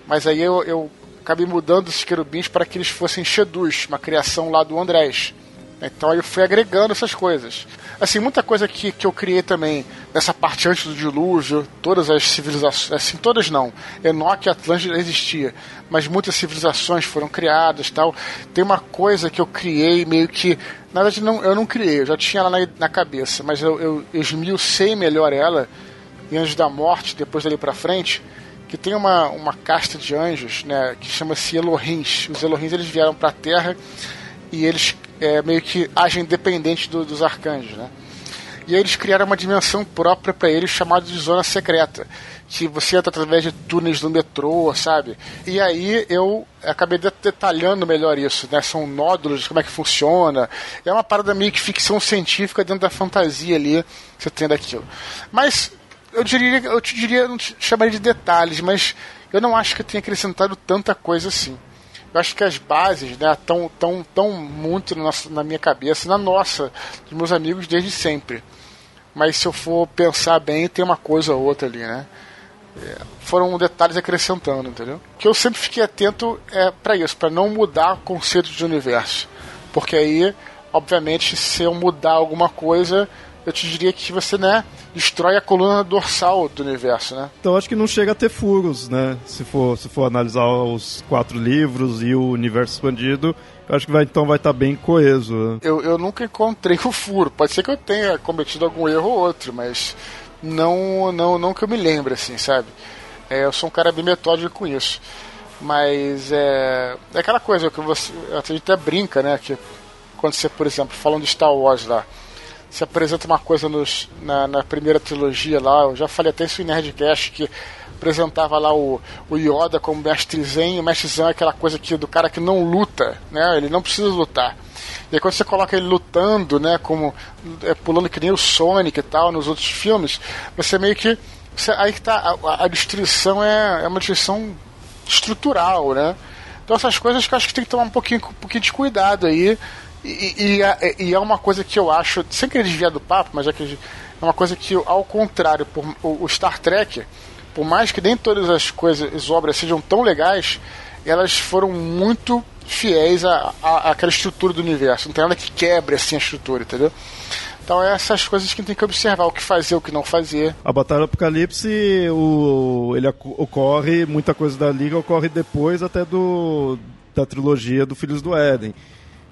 Mas aí eu, eu acabei mudando esses querubins para que eles fossem Shedus, uma criação lá do Andrés. Então eu fui agregando essas coisas. Assim, muita coisa que, que eu criei também nessa parte antes do dilúvio, todas as civilizações, assim, todas não. Enoque e Atlântida existia, mas muitas civilizações foram criadas tal. Tem uma coisa que eu criei meio que. Na verdade, não, eu não criei, eu já tinha ela na, na cabeça, mas eu, eu, esmiucei melhor ela em Anjos da Morte, depois dali pra frente, que tem uma, uma casta de anjos, né, que chama-se Elohins. Os Elohins eles vieram para a Terra e eles é, meio que agem independente do, dos arcanjos, né? E aí eles criaram uma dimensão própria para eles chamada de zona secreta, que você entra através de túneis do metrô, sabe? E aí eu acabei detalhando melhor isso, né? São nódulos, como é que funciona. É uma parada meio que ficção científica dentro da fantasia ali você tem daquilo. Mas eu diria, eu te diria, não te chamaria de detalhes, mas eu não acho que tenha acrescentado tanta coisa assim. Eu acho que as bases né, tão, tão muito na, nossa, na minha cabeça, na nossa, dos meus amigos desde sempre. Mas se eu for pensar bem, tem uma coisa ou outra ali, né? É, foram detalhes acrescentando, entendeu? Que eu sempre fiquei atento é para isso, para não mudar o conceito de universo. Porque aí, obviamente, se eu mudar alguma coisa, eu te diria que você, né, destrói a coluna dorsal do universo, né? Então acho que não chega a ter furos, né? Se for, se for analisar os quatro livros e o universo expandido, acho que vai, então vai estar tá bem coeso. Né? Eu, eu nunca encontrei o *laughs* furo. Pode ser que eu tenha cometido algum erro ou outro, mas não, não, não que eu me lembre, assim, sabe? É, eu sou um cara bem metódico com isso. Mas é, é aquela coisa que você a gente até brinca, né? Que quando você, por exemplo, falando de Star Wars lá, se apresenta uma coisa nos, na, na, primeira trilogia lá, eu já falei até isso em Nerdcast, que apresentava lá o, o Yoda como mestre Zen, o mestre Zen é aquela coisa que, do cara que não luta, né? Ele não precisa lutar. E aí quando você coloca ele lutando, né, como é, pulando que nem o Sonic e tal, nos outros filmes, você meio que. Você, aí que tá. A, a destruição é, é uma destruição estrutural, né? Então essas coisas que eu acho que tem que tomar um pouquinho, um pouquinho de cuidado aí e, e, é, e, é uma coisa que eu acho, sem querer desviar do papo, mas é que é uma coisa que, ao contrário, por, o, Star Trek, por mais que nem todas as coisas, as obras sejam tão legais, elas foram muito fiéis à, àquela estrutura do universo. Não tem nada que quebre assim a estrutura, entendeu? Então é essas coisas que tem que observar, o que fazer, o que não fazer. A Batalha do Apocalipse, o, ele ocorre, muita coisa da Liga ocorre depois até do, da trilogia do Filhos do Éden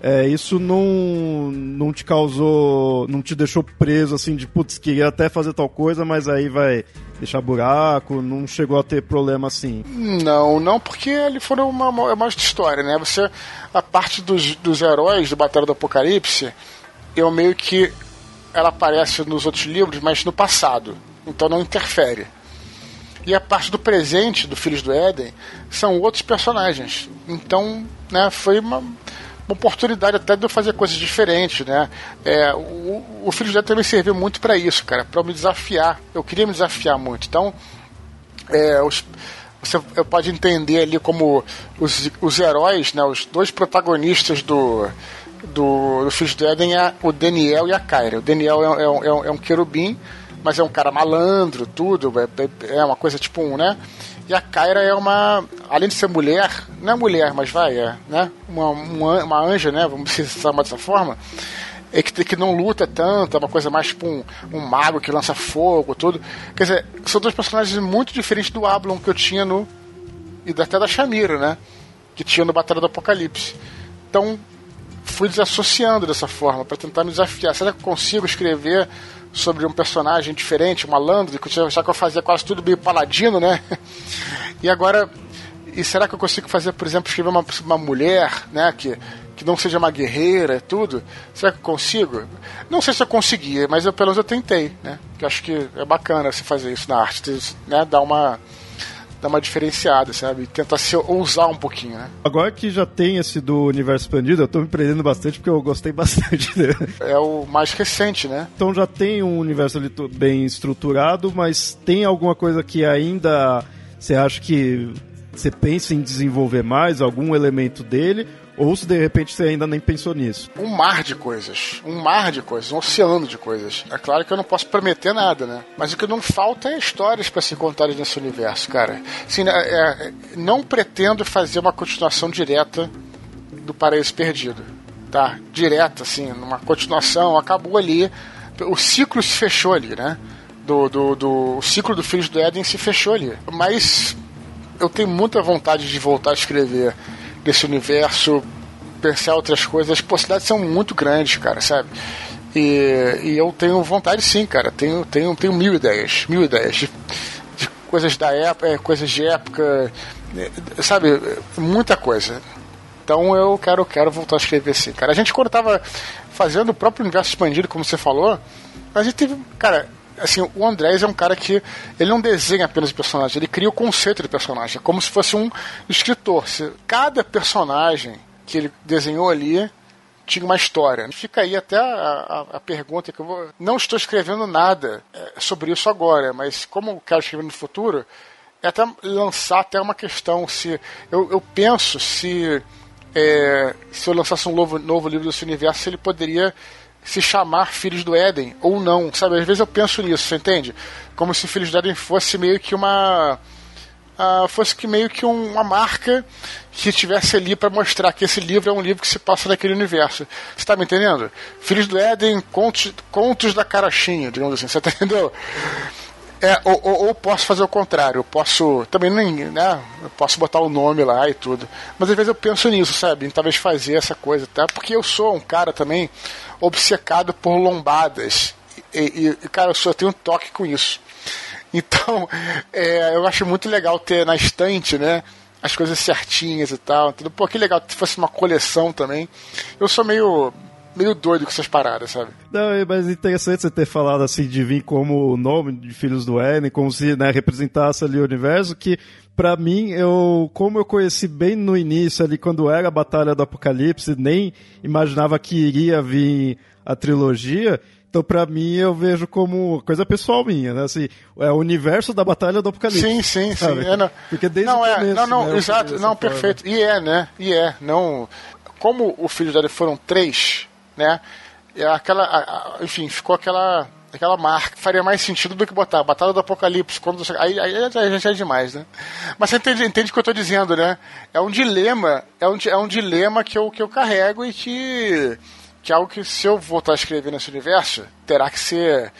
é, isso não, não te causou, não te deixou preso assim de putz, queria até fazer tal coisa, mas aí vai deixar buraco, não chegou a ter problema assim? Não, não, porque ele foi uma, uma, uma história, né? Você, a parte dos, dos heróis do Batalha do Apocalipse, eu meio que ela aparece nos outros livros, mas no passado, então não interfere. E a parte do presente do Filhos do Éden são outros personagens. Então, né, foi uma uma oportunidade até de eu fazer coisas diferentes, né? É, o, o Filho de Deus também serviu muito para isso, cara, para me desafiar. Eu queria me desafiar muito. Então, é, os, você pode entender ali como os, os heróis, né? Os dois protagonistas do do, do Filhos do Éden é o Daniel e a Kyra. O Daniel é, é, é, um, é um querubim, mas é um cara malandro, tudo. É, é uma coisa tipo um, né? E a Kyra é uma, além de ser mulher, não é mulher, mas vai, é, né? Uma, uma, uma anja, né? Vamos *laughs* chamar dessa forma. É que, que não luta tanto, é uma coisa mais tipo um, um mago que lança fogo, tudo. Quer dizer, são dois personagens muito diferentes do Ablon que eu tinha no. E até da Shamira, né? Que tinha no Batalha do Apocalipse. Então, fui desassociando dessa forma, para tentar me desafiar. Será que eu consigo escrever sobre um personagem diferente, um malandro, já que eu fazia quase tudo meio paladino, né? *laughs* E agora, e será que eu consigo fazer, por exemplo, escrever uma, uma mulher, né, que, que não seja uma guerreira, tudo? Será que eu consigo? Não sei se eu conseguia, mas eu, pelo menos eu tentei, né? Que acho que é bacana você fazer isso na arte, né? Dar uma dar uma diferenciada, sabe? Tentar se ousar um pouquinho, né? Agora que já tem esse do universo expandido, eu tô me prendendo bastante porque eu gostei *laughs* bastante dele. É o mais recente, né? Então já tem um universo ali bem estruturado, mas tem alguma coisa que ainda você acha que você pensa em desenvolver mais algum elemento dele ou se de repente você ainda nem pensou nisso. Um mar de coisas. Um mar de coisas. Um oceano de coisas. É claro que eu não posso prometer nada, né? Mas o que não falta é histórias para se contarem nesse universo, cara. Assim, é, não pretendo fazer uma continuação direta do Paraíso Perdido. tá? Direta, assim, numa continuação, acabou ali. O ciclo se fechou ali, né? Do, do, do, o ciclo do Filhos do Éden se fechou ali. Mas eu tenho muita vontade de voltar a escrever desse universo, pensar outras coisas. As possibilidades são muito grandes, cara, sabe? E, e eu tenho vontade sim, cara. Tenho, tenho, tenho mil ideias, mil ideias de, de coisas da época, é, coisas de época, é, sabe? Muita coisa. Então eu quero, quero voltar a escrever sim, cara. A gente quando tava fazendo o próprio universo expandido, como você falou, a gente teve, cara, assim, o Andrés é um cara que ele não desenha apenas o personagem, ele cria o conceito de personagem, como se fosse um escritor. Cada personagem que ele desenhou ali tinha uma história. Fica aí até a, a, a, pergunta que eu vou. Não estou escrevendo nada é, sobre isso agora, mas como eu quero escrever no futuro, é até lançar até uma questão se. Eu, eu penso se é, se eu lançasse um novo, novo livro desse universo, ele poderia se chamar Filhos do Éden ou não, sabe? Às vezes eu penso nisso, você entende? Como se Filhos do Éden fosse meio que uma uh, fosse que meio que um, uma marca que estivesse ali para mostrar que esse livro é um livro que se passa naquele universo. Você está me entendendo? Filhos do Éden, contos, contos da carochinha, digamos assim, você tá entendendo? É, ou, ou, ou, posso fazer o contrário, eu posso também nem, né, eu posso botar o nome lá e tudo. Mas às vezes eu penso nisso, sabe? Em talvez fazer essa coisa, tá? Porque eu sou um cara também obcecado por lombadas. E, e cara, eu só tenho um toque com isso. Então, *laughs* é, eu acho muito legal ter na estante, né? As coisas certinhas e tal. Tudo. Pô, que legal se fosse uma coleção também. Eu sou meio meio doido com essas paradas, sabe? Não, é mas interessante você ter falado assim de vir como o nome de Filhos do Éden, como se né, representasse ali o universo, que para mim, eu, como eu conheci bem no início ali, quando era a Batalha do Apocalipse, nem imaginava que iria vir a trilogia, então, para mim, eu vejo como coisa pessoal minha, né? Assim, é o universo da Batalha do Apocalipse. Sim, sim, sabe? sim. É, não, Porque desde não, o é, começo, Não, não, né, exato. Não, perfeito. E é, né? E é. Não, como os filhos dele foram três, né? É aquela, a, a, enfim, ficou aquela aquela marca. Faria mais sentido do que botar Batalha do Apocalipse. Quando aí, aí a gente é demais, né? Mas você entende, entende o que eu estou dizendo, né? É um dilema, é um, é um dilema que eu, que eu carrego e que, que é algo que se eu voltar a escrever nesse universo, terá que ser,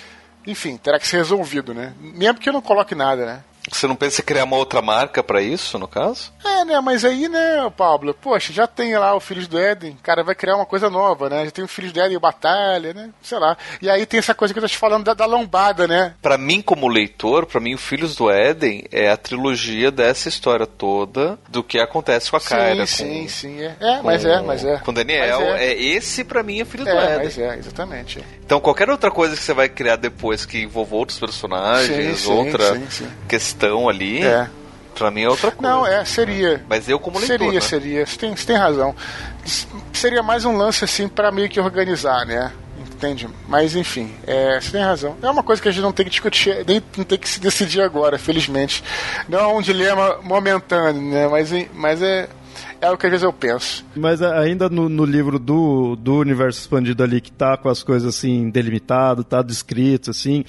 enfim, terá que ser resolvido, né? Mesmo que eu não coloque nada, né? Você não pensa em criar uma outra marca para isso, no caso? É, né? Mas aí, né, Pablo? Poxa, já tem lá o Filhos do Éden. Cara, vai criar uma coisa nova, né? Já tem o Filhos do Éden e Batalha, né? Sei lá. E aí tem essa coisa que eu tô te falando da, da lombada, né? Para mim, como leitor, para mim, o Filhos do Éden é a trilogia dessa história toda do que acontece com a Kyra. Sim, com, sim, é. É, mas é, mas é. Com Daniel. É. é. esse, para mim, é Filhos é, do Éden. Mas é, exatamente. Então, qualquer outra coisa que você vai criar depois que envolva outros personagens, sim, sim, outra sim, questão ali. É Pra mim é outra coisa. Não, é, seria. Mas eu como leitor, Seria, né? seria. Você tem, você tem razão. Seria mais um lance assim para meio que organizar, né? Entende? Mas enfim, é, você tem razão. É uma coisa que a gente não tem que discutir, nem não tem que se decidir agora, felizmente. Não é um dilema momentâneo, né? Mas, mas é, é o que às vezes eu penso. Mas ainda no, no, livro do, do universo expandido ali, que tá com as coisas assim, delimitado, tá descrito, assim,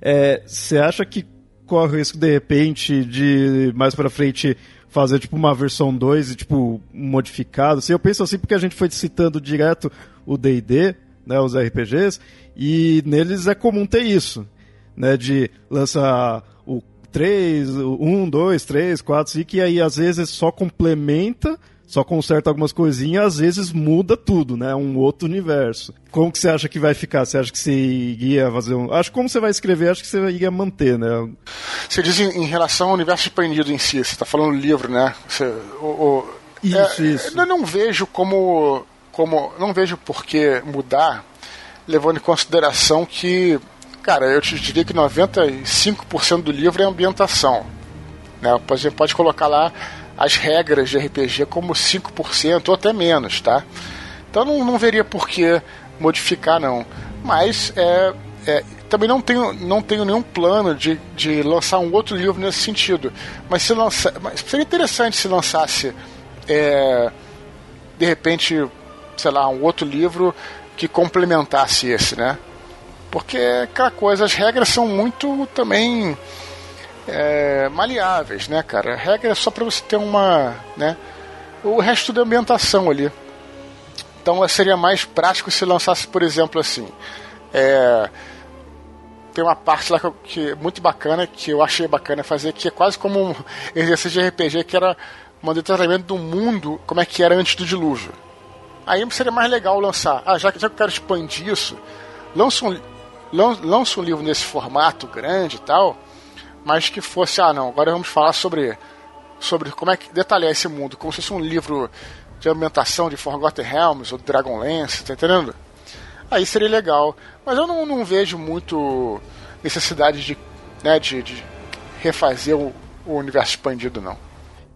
é, você é, acha que corre o risco, de repente, de mais pra frente fazer tipo uma versão 2 e tipo modificado. Assim, eu penso assim porque a gente foi citando direto o D&D, né, os RPGs, e neles é comum ter isso, né, de lançar o 3, 1, 2, 3, 4, 5, e aí às vezes só complementa só conserta algumas coisinhas, às vezes muda tudo, né? Um outro universo. Como que você acha que vai ficar? Você acha que você iria fazer um. Acho que como você vai escrever, acho que você iria manter, né? Você diz em, em relação ao universo expandido em si, você está falando do livro, né? Você, o, o... Isso, é, isso. Eu não vejo como. como não vejo por que mudar, levando em consideração que. Cara, eu te diria que 95% do livro é ambientação. Né? Por exemplo, pode colocar lá as regras de RPG como 5% ou até menos, tá? Então não, não veria por que modificar, não. Mas é, é, também não tenho, não tenho nenhum plano de, de lançar um outro livro nesse sentido. Mas, se lança, mas seria interessante se lançasse, é, de repente, sei lá, um outro livro que complementasse esse, né? Porque aquela coisa, as regras são muito também é, maleáveis, né, cara? A regra é só para você ter uma, né? O resto da ambientação ali. Então seria mais prático se lançasse, por exemplo, assim. É, tem uma parte lá que, que é muito bacana, que eu achei bacana fazer, que é quase como um *laughs* exercício de RPG, que era um detalhamento do mundo, como é que era antes do dilúvio. Aí seria mais legal lançar. Ah, já, já que eu quero expandir isso, lança um, lança um livro nesse formato grande e tal, mas que fosse, ah não, agora vamos falar sobre, sobre como é que detalhar esse mundo, como se fosse um livro de ambientação de Forgotten Realms ou Dragonlance, tá entendendo? Aí seria legal. Mas eu não, não vejo muito necessidade de, né, de, de refazer o, o universo expandido, não.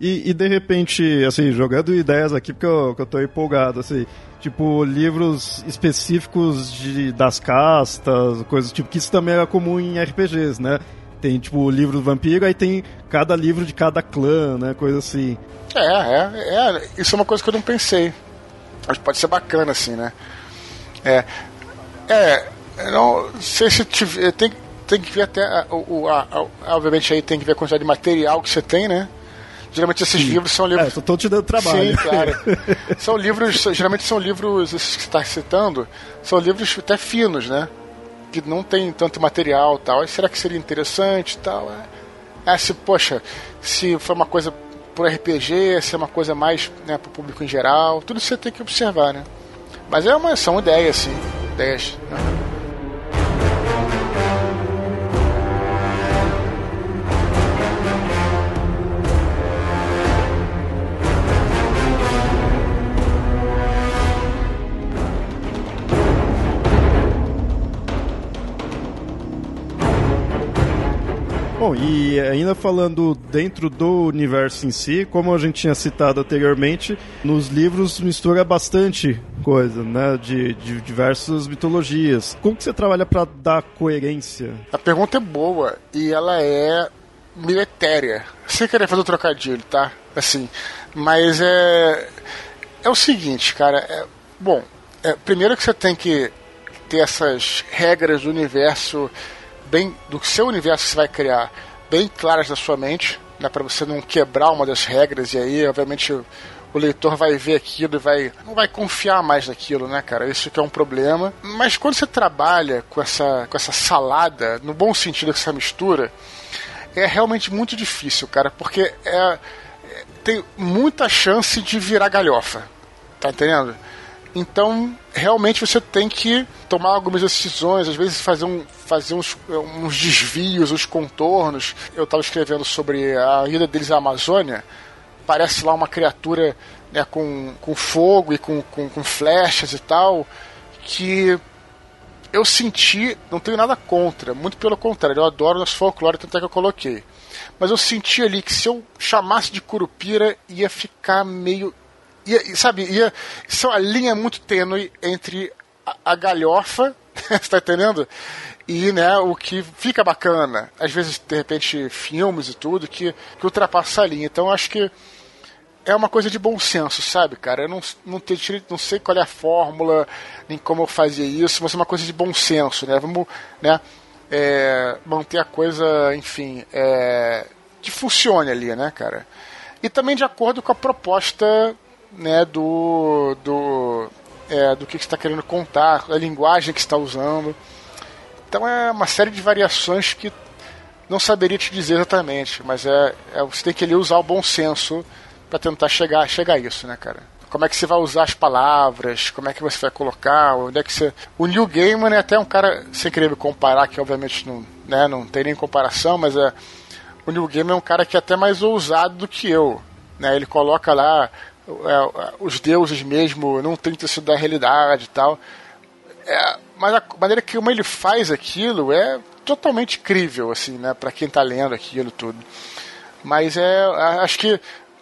E, e, de repente, assim, jogando ideias aqui, porque eu, que eu tô empolgado, assim, tipo, livros específicos de, das castas, coisas tipo, que isso também é comum em RPGs, né? Tem, tipo, o livro do vampiro, aí tem cada livro de cada clã, né? Coisa assim. É, é, é. Isso é uma coisa que eu não pensei. Mas pode ser bacana, assim, né? É. É. Não sei se tiver. Tem, tem que ver até. O, a, a, obviamente aí tem que ver a quantidade de material que você tem, né? Geralmente esses Sim. livros são livros. É, tô te dando trabalho. Sim, claro. *laughs* são livros, geralmente são livros, esses que você está citando, são livros até finos, né? Que não tem tanto material tal. será que seria interessante tal? É, é se, poxa, se for uma coisa por RPG, se é uma coisa mais né, para o público em geral, tudo você tem que observar, né? Mas é uma, são ideias, sim. Ideias. Uhum. Bom, e ainda falando dentro do universo em si, como a gente tinha citado anteriormente, nos livros mistura bastante coisa, né? De, de diversas mitologias. Como que você trabalha para dar coerência? A pergunta é boa e ela é meio etérea. Sem querer fazer um trocadilho, tá? Assim, mas é. É o seguinte, cara. É, bom, é, primeiro que você tem que ter essas regras do universo bem do seu universo que você vai criar bem claras na sua mente, né, para você não quebrar uma das regras e aí, obviamente, o, leitor vai ver aquilo e vai não vai confiar mais naquilo, né, cara? Isso que é um problema. Mas quando você trabalha com essa com essa salada, no bom sentido essa mistura, é realmente muito difícil, cara, porque é, é tem muita chance de virar galhofa. Tá entendendo? Então, realmente você tem que tomar algumas decisões, às vezes fazer, um, fazer uns, uns desvios, uns contornos. Eu estava escrevendo sobre a ida deles à Amazônia. Parece lá uma criatura né, com, com fogo e com, com, com flechas e tal, que eu senti, não tenho nada contra, muito pelo contrário, eu adoro nosso folclore, tanto é que eu coloquei. Mas eu senti ali que se eu chamasse de curupira, ia ficar meio ia, sabe, ia ser uma linha muito tênue entre a, a galhofa, *laughs* você tá entendendo? E, né, o que fica bacana. Às vezes, de repente, filmes e tudo que, que ultrapassa a linha. Então, acho que é uma coisa de bom senso, sabe, cara? Eu não, não, te, não sei qual é a fórmula, nem como eu fazia isso, mas é uma coisa de bom senso, né? Vamos, né, é, manter a coisa, enfim, é, que funcione ali, né, cara? E também de acordo com a proposta né, do, do, é, do que você está querendo contar, a linguagem que está usando. Então é uma série de variações que não saberia te dizer exatamente, mas é, é você tem que ali usar o bom senso para tentar chegar, chegar a isso, né, cara? Como é que você vai usar as palavras, como é que você vai colocar, onde é que você... O Neil Gaiman é até um cara, sem querer me comparar, que obviamente não, né, não tem nem comparação, mas é... O Neil Gaiman é um cara que é até mais ousado do que eu, né? Ele coloca lá os deuses mesmo não têm sido da realidade e tal. É, mas a maneira que como ele faz aquilo é totalmente crível, assim, né, para quem está lendo aquilo tudo. Mas é, acho que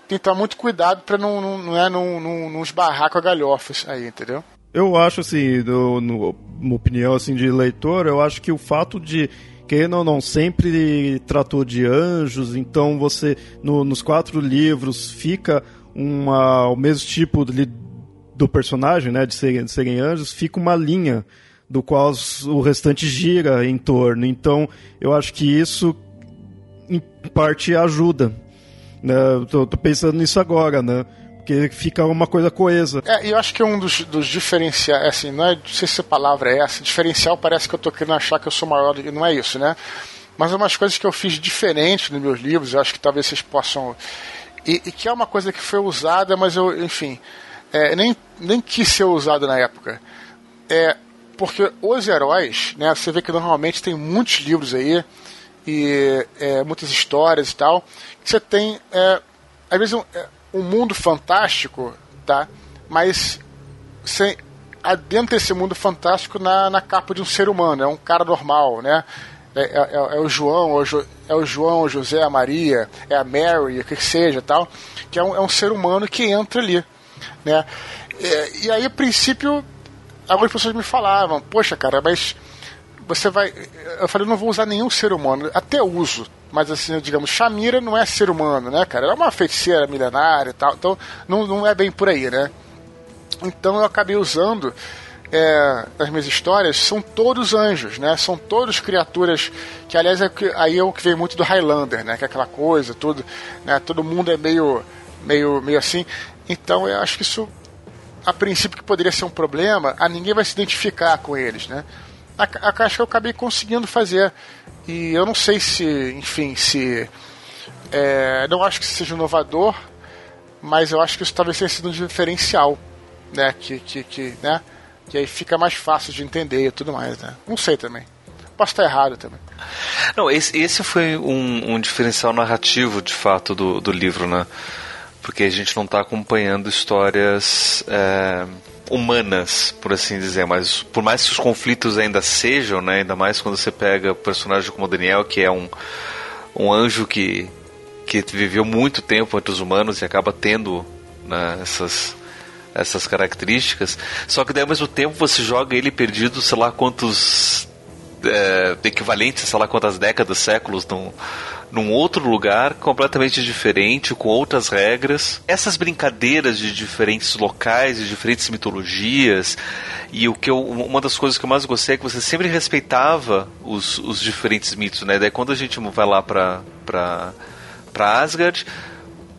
tem que tomar muito cuidado para não, não, não, é, não, não, não esbarrar com a galhofas aí, entendeu? Eu acho, assim, no, no, uma opinião assim, de leitor, eu acho que o fato de Kenan não sempre tratou de anjos, então você, no, nos quatro livros, fica uma, o mesmo tipo de, do personagem, né, de serem, de serem anjos, fica uma linha do qual o restante gira em torno. Então, eu acho que isso, em parte, ajuda. Né? Tô, tô pensando nisso agora, né? Porque fica uma coisa coesa. É, eu acho que um dos, dos diferenciais, assim, não, é, não sei se a palavra é essa, diferencial parece que eu tô querendo achar que eu sou maior, e não é isso, né? Mas umas coisas que eu fiz diferente nos meus livros, eu acho que talvez vocês possam. E, e que é uma coisa que foi usada, mas eu, enfim, é, nem, nem quis ser usada na época. É, porque os heróis, né, você vê que normalmente tem muitos livros aí, e é, muitas histórias e tal, que você tem, é, às vezes, um, é, um, mundo fantástico, tá? mas sem, dentro desse mundo fantástico na, na capa de um ser humano, é um cara normal, né? É, é, é, é, o João, é o João, o José, a Maria, é a Mary, o que, seja, tal, que é um, é um ser humano que entra ali, né? E, e aí, a princípio, algumas pessoas me falavam, poxa, cara, mas você vai. Eu falei, não vou usar nenhum ser humano, até uso, mas assim, digamos, Shamira não é ser humano, né, cara? Ela é uma feiticeira milenária e tal, então não, não é bem por aí, né? Então eu acabei usando é, as minhas histórias são todos anjos, né? São todos criaturas que, aliás, é que, aí é o que vem muito do Highlander, né? Que é aquela coisa, tudo, né? Todo mundo é meio, meio, meio assim. Então eu acho que isso, a princípio, que poderia ser um problema, a ninguém vai se identificar com eles, né? A, a, acho que eu acabei conseguindo fazer. E eu não sei se, enfim, se. É, não acho que seja inovador, mas eu acho que isso talvez tenha sido um diferencial, né? Que, que, que, né? Que aí fica mais fácil de entender e tudo mais, né? Não sei também. Posso estar errado também. Não, esse, esse foi um, um diferencial narrativo, de fato, do, do livro, né? Porque a gente não está acompanhando histórias é, humanas, por assim dizer, mas por mais que os conflitos ainda sejam, né? Ainda mais quando você pega o personagem como o Daniel, que é um, um anjo que, que viveu muito tempo entre os humanos e acaba tendo né, essas essas características. Só que daí ao mesmo tempo você joga ele perdido, sei lá quantos é, equivalentes, sei lá quantas décadas, séculos num, num outro lugar completamente diferente, com outras regras. Essas brincadeiras de diferentes locais, de diferentes mitologias, e o que eu, uma das coisas que eu mais gostei é que você sempre respeitava os, os diferentes mitos, né? Daí quando a gente vai lá pra, pra Asgard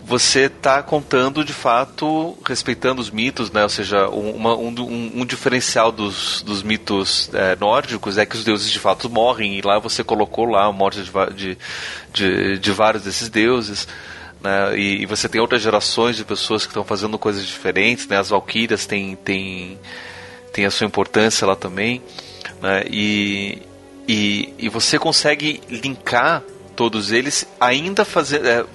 você está contando de fato, respeitando os mitos, né? ou seja, uma, um, um, um, diferencial dos, dos mitos é, nórdicos é que os deuses de fato morrem, e lá você colocou lá a morte de, de, de, de vários desses deuses. Né? E, e, você tem outras gerações de pessoas que estão fazendo coisas diferentes, né? as valquírias têm, têm, têm a sua importância lá também. Né? E, e, e você consegue linkar todos eles ainda fazer, é,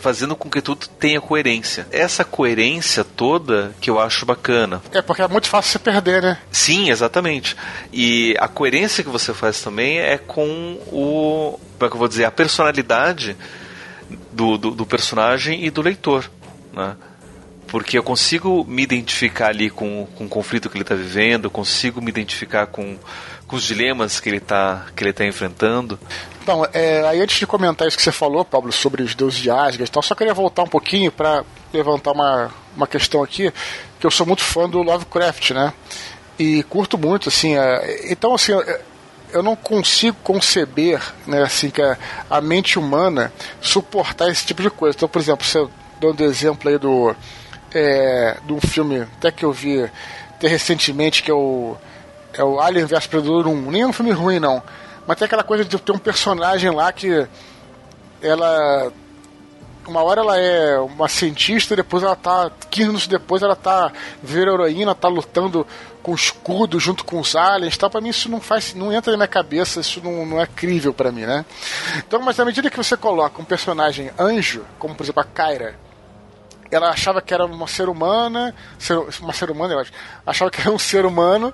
fazendo com que tudo tenha coerência. Essa coerência toda que eu acho bacana. É, porque é muito fácil se perder, né? Sim, exatamente. E a coerência que você faz também é com o. Como é que eu vou dizer? A personalidade do, do, do personagem e do leitor. Né? porque eu consigo me identificar ali com, com o conflito que ele está vivendo, consigo me identificar com, com os dilemas que ele está que ele tá enfrentando. Então, é, aí antes de comentar isso que você falou, Pablo, sobre os deuses de Asgard e tal, só queria voltar um pouquinho para levantar uma, uma questão aqui, que eu sou muito fã do Lovecraft, né? E curto muito, assim, é, então, assim, eu não consigo conceber, né, assim, que a, a, mente humana suportar esse tipo de coisa. Então, por exemplo, você dando exemplo aí do é, de um filme até que eu vi até recentemente, que é o, é o Alien vs Predador 1. Nem é um filme ruim, não. Mas tem aquela coisa de ter um personagem lá que ela uma hora ela é uma cientista, depois ela tá. 15 minutos depois ela tá vira heroína, tá lutando com escudo junto com os aliens tal. Pra mim isso não faz. não entra na minha cabeça, isso não, não é crível para mim, né? Então, mas à medida que você coloca um personagem anjo, como por exemplo a Kyra, ela achava que era uma ser humana, ser, uma ser humana, eu acho, achava que era um ser humano,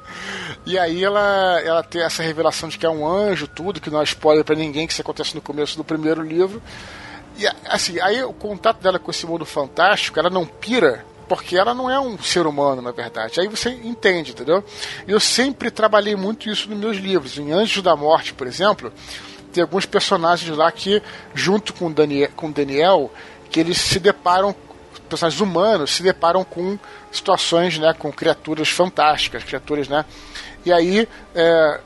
e aí ela, ela tem essa revelação de que é um anjo, tudo, que não é spoiler para ninguém, que isso acontece no começo do primeiro livro. E assim, aí o contato dela com esse mundo fantástico, ela não pira, porque ela não é um ser humano, na verdade. Aí você entende, entendeu? Eu sempre trabalhei muito isso nos meus livros. Em Anjos da Morte, por exemplo, tem alguns personagens lá que, junto com Daniel, com Daniel que eles se deparam personagens humanos se deparam com situações, né, com criaturas fantásticas, criaturas, né? E aí, é,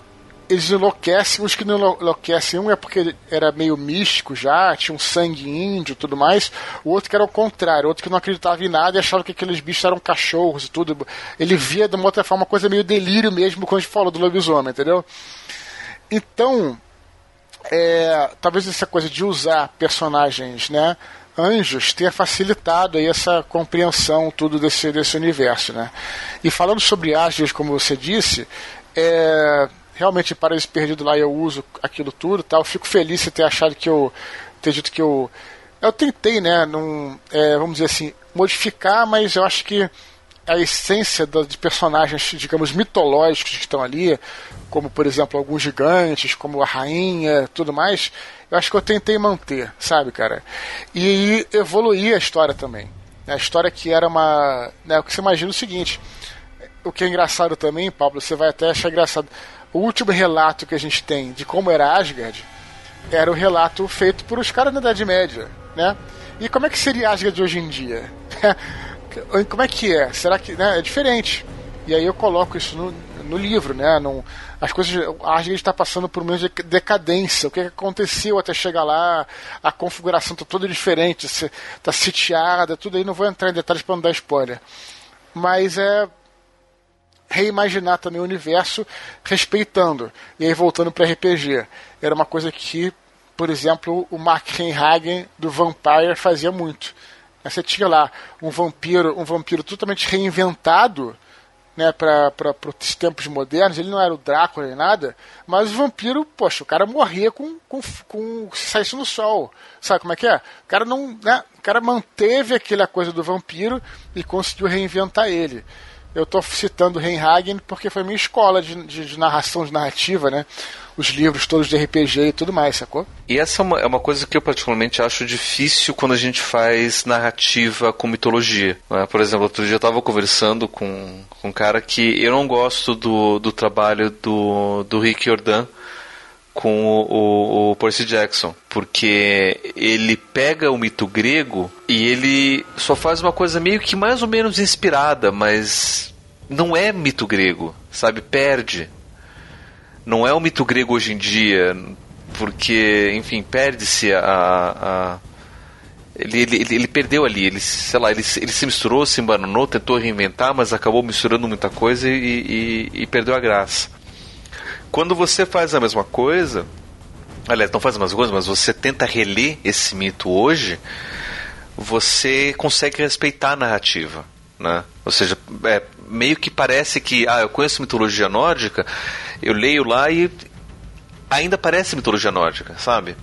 eles enlouquecem, os que não enlouquecem, um é porque era meio místico já, tinha um sangue índio tudo mais, o outro que era o contrário, outro que não acreditava em nada e achava que aqueles bichos eram cachorros e tudo. Ele via de uma outra forma uma coisa meio delírio mesmo quando a gente falou do lobisomem, entendeu? Então, é, talvez essa coisa de usar personagens, né? Anjos tenha facilitado aí essa compreensão tudo desse, desse universo, né? E falando sobre Asgard, como você disse, é, realmente Paraíso Perdido lá eu uso aquilo tudo, tal. Fico feliz de ter achado que eu ter dito que eu eu tentei, né, num, é, vamos dizer assim, modificar, mas eu acho que a essência de personagens, digamos, mitológicos que estão ali, como por exemplo alguns gigantes, como a rainha, tudo mais, eu acho que eu tentei manter, sabe, cara? E evoluir a história também. A história que era uma. Né, o que você imagina é o seguinte. O que é engraçado também, Pablo, você vai até achar engraçado. O último relato que a gente tem de como era Asgard era o relato feito por os caras da Idade Média, né? E como é que seria Asgard hoje em dia? *laughs* como é que é? Será que né, é diferente? E aí eu coloco isso no, no livro, né? Num, as coisas, a Asgard está passando por um de decadência. O que aconteceu até chegar lá? A configuração está toda diferente, está sitiada, tudo aí. Não vou entrar em detalhes para não dar spoiler. Mas é reimaginar também o universo respeitando. E aí voltando para RPG. Era uma coisa que, por exemplo, o Mark Hagen do Vampire fazia muito você tinha lá um vampiro, um vampiro totalmente reinventado, né, para os tempos modernos. Ele não era o Drácula nem nada, mas o vampiro, poxa, o cara morria com, com, com se saísse no sol. Sabe como é que é? O cara não, né, o cara manteve aquela coisa do vampiro e conseguiu reinventar ele. Eu estou citando Reinhagen porque foi minha escola de, de, de, narração, de narrativa, né? Os livros todos de RPG e tudo mais, sacou? E essa é uma, é uma coisa que eu particularmente acho difícil quando a gente faz narrativa com mitologia. Né? Por exemplo, outro dia eu estava conversando com, com um cara que eu não gosto do, do trabalho do, do Rick Jordan com o, o, o, Percy Jackson, porque ele pega o mito grego e ele só faz uma coisa meio que mais ou menos inspirada, mas não é mito grego, sabe? Perde. Não é o mito grego hoje em dia, porque, enfim, perde-se a, a ele, ele, ele, perdeu ali, ele, sei lá, ele, ele se misturou, se embananou, tentou reinventar, mas acabou misturando muita coisa e, e, e perdeu a graça. Quando você faz a mesma coisa, aliás, não faz a mesma coisa, mas você tenta reler esse mito hoje, você consegue respeitar a narrativa. Né? Ou seja, é, meio que parece que, ah, eu conheço mitologia nórdica, eu leio lá e ainda parece mitologia nórdica, sabe?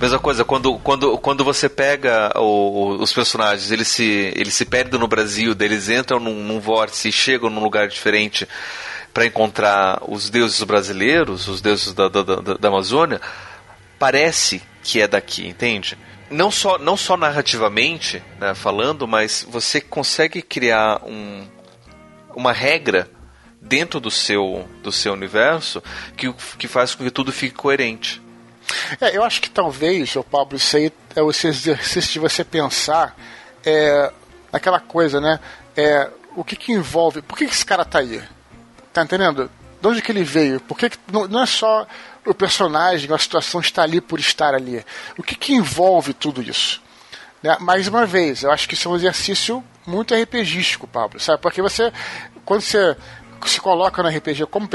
Mesma coisa, quando, quando, quando você pega o, o, os personagens, eles se, eles se perdem no Brasil, eles entram num, num vórtice e chegam num lugar diferente para encontrar os deuses brasileiros, os deuses da, da, da, da Amazônia, parece que é daqui, entende? Não só, não só narrativamente né, falando, mas você consegue criar um, uma regra dentro do seu, do seu universo que, que faz com que tudo fique coerente. É, eu acho que talvez, o Pablo, isso aí é esse exercício de você pensar é, naquela coisa, né? É, o que, que envolve. Por que, que esse cara tá aí? Tá entendendo? De onde que ele veio? Por que, que não, não, é só o personagem, a situação está ali por estar ali? O que, que envolve tudo isso? Né? Mais uma vez, eu acho que isso é um exercício muito RPGístico, Pablo, sabe? Porque você, quando você se coloca no RPG como,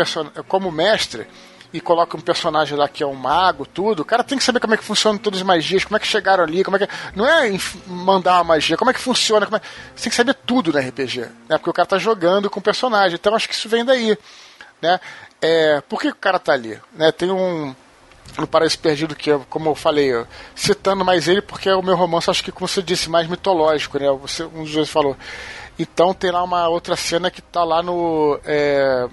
como mestre, e coloca um personagem lá que é um mago, tudo, o cara tem que saber como é que funciona todas as magias, como é que chegaram ali, como é que. Não é mandar uma magia, como é que funciona, é... você tem que saber tudo no RPG, né? Porque o cara tá jogando com o personagem. Então acho que isso vem daí. Né? É, por que o cara tá ali? Né? Tem um. No Paraíso Perdido, que, como eu falei, citando mais ele, porque é o meu romance, acho que, como você disse, mais mitológico, né? Você, um dos dois falou. Então tem lá uma outra cena que tá lá no. É,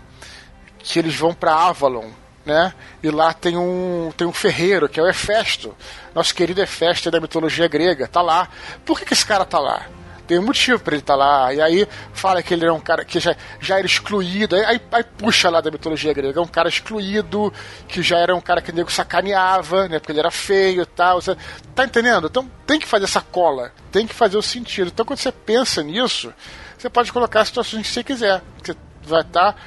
que eles vão para Avalon, né? E lá tem um, tem um ferreiro, que é o Hefesto. Nosso querido Hefesto da mitologia grega, tá lá. Por que, que esse cara tá lá? Tem um motivo para ele estar tá lá. E aí fala que ele é um cara que já, já era excluído. Aí, aí, puxa lá da mitologia grega. É um cara excluído, que já era um cara que o nego sacaneava, né? Porque ele era feio e tal. Você, tá entendendo? Então tem que fazer essa cola. Tem que fazer o sentido. Então quando você pensa nisso, você pode colocar as situações que você quiser. Você vai estar tá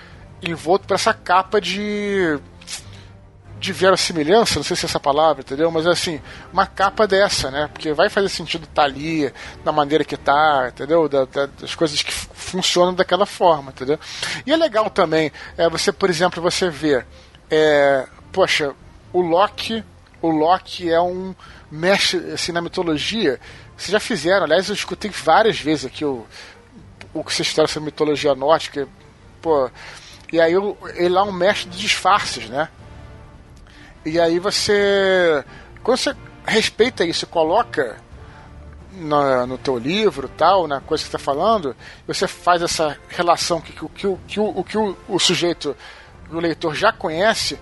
envolto para essa capa de de verossimilhança, não sei se é essa palavra, entendeu? Mas assim, uma capa dessa, né? Porque vai fazer sentido estar tá ali, da maneira que tá, entendeu? Da, da, das coisas que funcionam daquela forma, entendeu? E é legal também, é, você, por exemplo, você vê, é, poxa, o Loki, o Loki é um mestre assim, na mitologia. Vocês já fizeram, aliás, eu escutei várias vezes aqui o, o que vocês fizeram sobre mitologia nórdica, pô. E aí ele lá é um mestre de disfarces, né? E aí você. Quando você respeita isso, coloca no, no teu livro, tal, na coisa que está falando, você faz essa relação que, que, que, que, o, que o, o sujeito, o leitor já conhece,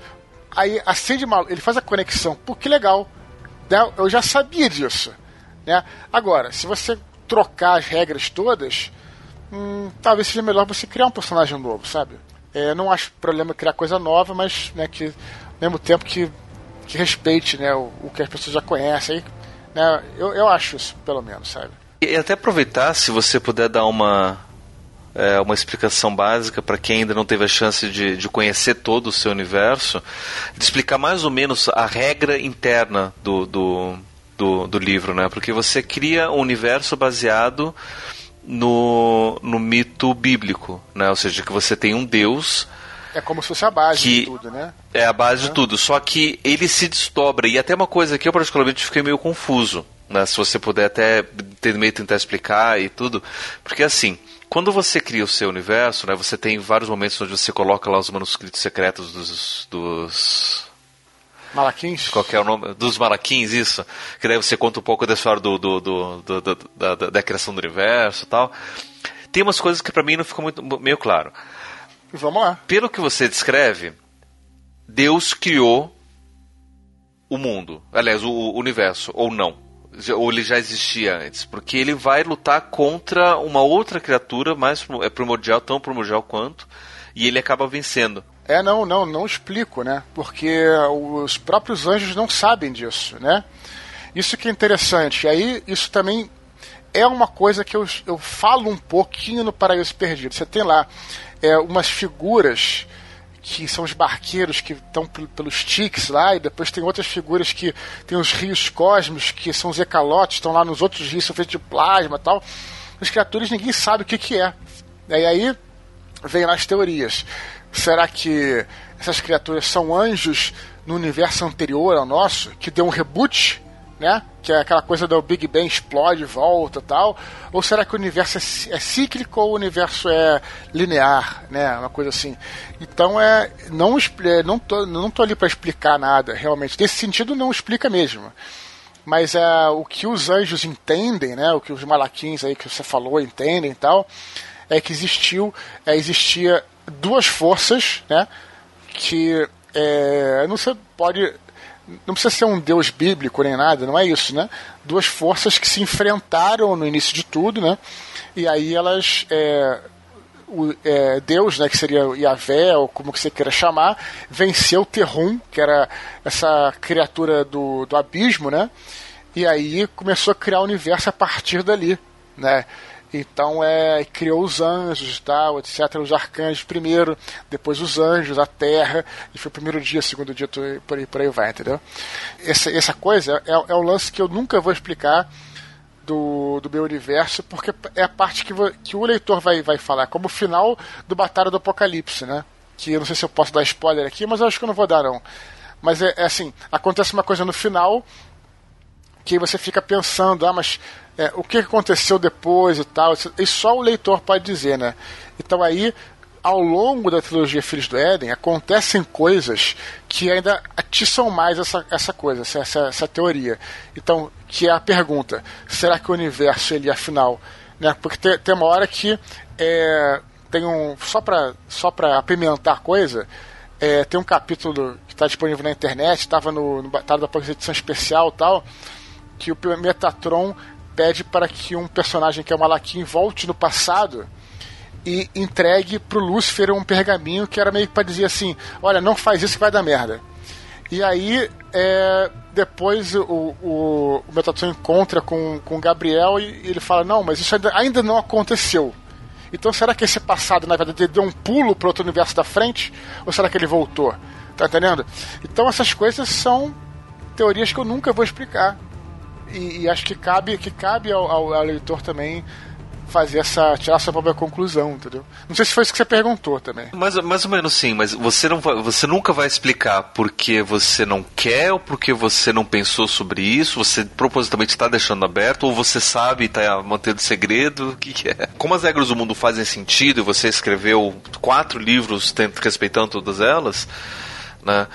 aí acende mal, ele faz a conexão. Pô, que legal! Né? Eu já sabia disso. Né? Agora, se você trocar as regras todas, hum, talvez seja melhor você criar um personagem novo, sabe? É, não acho problema criar coisa nova, mas né, que mesmo tempo que, que respeite né, o, o que as pessoas já conhecem. Né, eu, eu acho isso, pelo menos, sabe? E até aproveitar, se você puder dar uma, é, uma explicação básica para quem ainda não teve a chance de, de conhecer todo o seu universo, de explicar mais ou menos a regra interna do, do, do, do livro, né? Porque você cria um universo baseado no, no mito bíblico, né? Ou seja, que você tem um Deus é como se fosse a base que de tudo, né? É a base é. de tudo. Só que ele se desdobra. E até uma coisa que eu particularmente fiquei meio confuso. Né? Se você puder até meio tentar explicar e tudo. Porque assim, quando você cria o seu universo, né, você tem vários momentos onde você coloca lá os manuscritos secretos dos. dos Malaquins? Qual é o nome? Dos Malaquins, isso. Que daí você conta um pouco da história do, do, do, do da, da, da, criação do universo e tal. Tem umas coisas que para mim não ficam muito meio claro. Vamos lá. Pelo que você descreve, Deus criou o mundo, aliás, o universo, ou não. Ou ele já existia antes, porque ele vai lutar contra uma outra criatura mais é primordial, tão primordial quanto, e ele acaba vencendo. É, não, não, não explico, né? Porque os próprios anjos não sabem disso, né? Isso que é interessante. E aí, isso também é uma coisa que eu, eu falo um pouquinho no Paraíso Perdido. Você tem lá é, umas figuras que são os barqueiros que estão pelos tiques lá, e depois tem outras figuras que tem os rios cósmicos, que são os ecalotes, estão lá nos outros rios, são feitos de plasma tal. As criaturas ninguém sabe o que, que é. E aí vem lá as teorias. Será que essas criaturas são anjos no universo anterior ao nosso, que deu um reboot né? Que é aquela coisa do Big Bang explode, volta tal. Ou será que o universo é, é cíclico ou o universo é linear, né? Uma coisa assim. Então é. Não, é, não, tô, não tô ali para explicar nada, realmente. Nesse sentido, não explica mesmo. Mas é, o que os anjos entendem, né? O que os malaquins aí que você falou entendem e tal, é que existiu, é, existia duas forças, né? Que é, não sei, pode não precisa ser um deus bíblico nem nada, não é isso, né? Duas forças que se enfrentaram no início de tudo, né? E aí elas. É, o, é, Deus, né, que seria Yahvé, ou como que você queira chamar, venceu Terrum, que era essa criatura do, do abismo, né? E aí começou a criar o universo a partir dali, né? Então é, criou os anjos, tal, etc. Os arcanjos primeiro, depois os anjos, a terra, e foi o primeiro dia, segundo dia, por aí, por aí vai, entendeu? Essa, essa coisa é, é o lance que eu nunca vou explicar do, do meu universo, porque é a parte que, que o leitor vai, vai falar, como o final do Batalha do Apocalipse, né? Que eu não sei se eu posso dar spoiler aqui, mas eu acho que eu não vou dar, não. Mas é, é assim, acontece uma coisa no final que você fica pensando, ah, mas é, o que aconteceu depois e tal, e só o leitor pode dizer, né? Então aí, ao longo da trilogia Filhos do Éden, acontecem coisas que ainda atiçam mais essa, essa coisa, essa, essa teoria. Então, que é a pergunta, será que o universo, ele afinal, né? Porque tem, tem uma hora que é, tem um, só para só pra apimentar a coisa, é, tem um capítulo que está disponível na internet, estava no, no Batalha da Apocalipse edição especial tal, que o Metatron pede para que um personagem que é o Malaquim volte no passado e entregue pro Lúcifer um pergaminho que era meio que para dizer assim: olha, não faz isso que vai dar merda. E aí, é, depois o, o, o Metatron encontra com, com o Gabriel e ele fala: não, mas isso ainda, ainda não aconteceu. Então será que esse passado, na verdade, deu um pulo para outro universo da frente? Ou será que ele voltou? Tá entendendo? Então essas coisas são teorias que eu nunca vou explicar. E, e acho que cabe, que cabe ao, ao, ao leitor também fazer essa. tirar sua própria conclusão, entendeu? Não sei se foi isso que você perguntou também. Mais, mais ou menos sim, mas você, não vai, você nunca vai explicar porque você não quer ou porque você não pensou sobre isso, você propositalmente está deixando aberto, ou você sabe está mantendo segredo, o que, que, é? Como as regras do mundo fazem sentido e você escreveu quatro livros respeitando todas elas, né?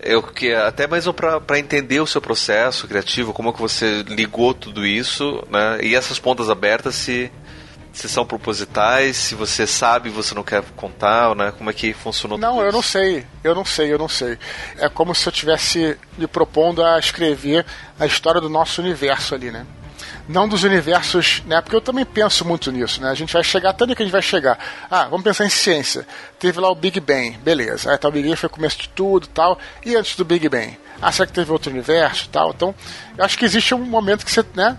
Eu que até mesmo para entender o seu processo criativo, como é que você ligou tudo isso, né? E essas pontas abertas se se são propositais, se você sabe você não quer contar, né? Como é que funcionou Não, eu não sei. Eu não sei, eu não sei. É como se eu tivesse me propondo a escrever a história do nosso universo ali, né? Não dos universos, né? Porque eu também penso muito nisso, né? A gente vai chegar, até onde que a gente vai chegar? Ah, vamos pensar em ciência. Teve lá o Big Bang, beleza. Aí tá, o Big Bang foi o começo de tudo tal. E antes do Big Bang? Ah, será que teve outro universo tal? Então, eu acho que existe um momento que você, né?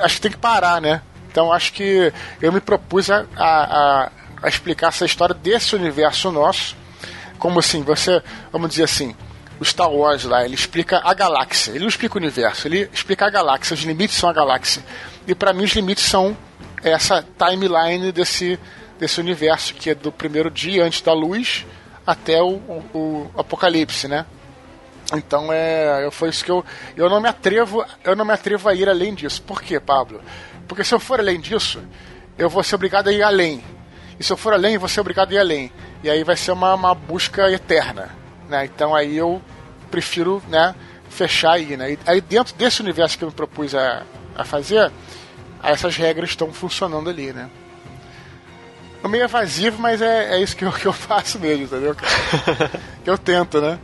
Acho que tem que parar, né? Então acho que eu me propus a, a, a, explicar essa história desse universo nosso, como assim, você, vamos dizer assim, o Star Wars lá, ele explica a galáxia, ele não explica o universo, ele explica a galáxia, os limites são a galáxia. E para mim os limites são essa timeline desse, desse universo, que é do primeiro dia antes da luz até o, o, o apocalipse, né? Então é, foi isso que eu eu não me atrevo, eu não me atrevo a ir além disso. Por quê, Pablo? Porque se eu for além disso, eu vou ser obrigado a ir além. E se eu for além, eu vou ser obrigado a ir além. E aí vai ser uma, uma busca eterna. Né? Então aí eu prefiro né, fechar aí. Né? E aí dentro desse universo que eu me propus a, a fazer, essas regras estão funcionando ali. Né? É meio evasivo, mas é, é isso que eu, *laughs* que eu faço mesmo, entendeu? *laughs* que eu tento, né?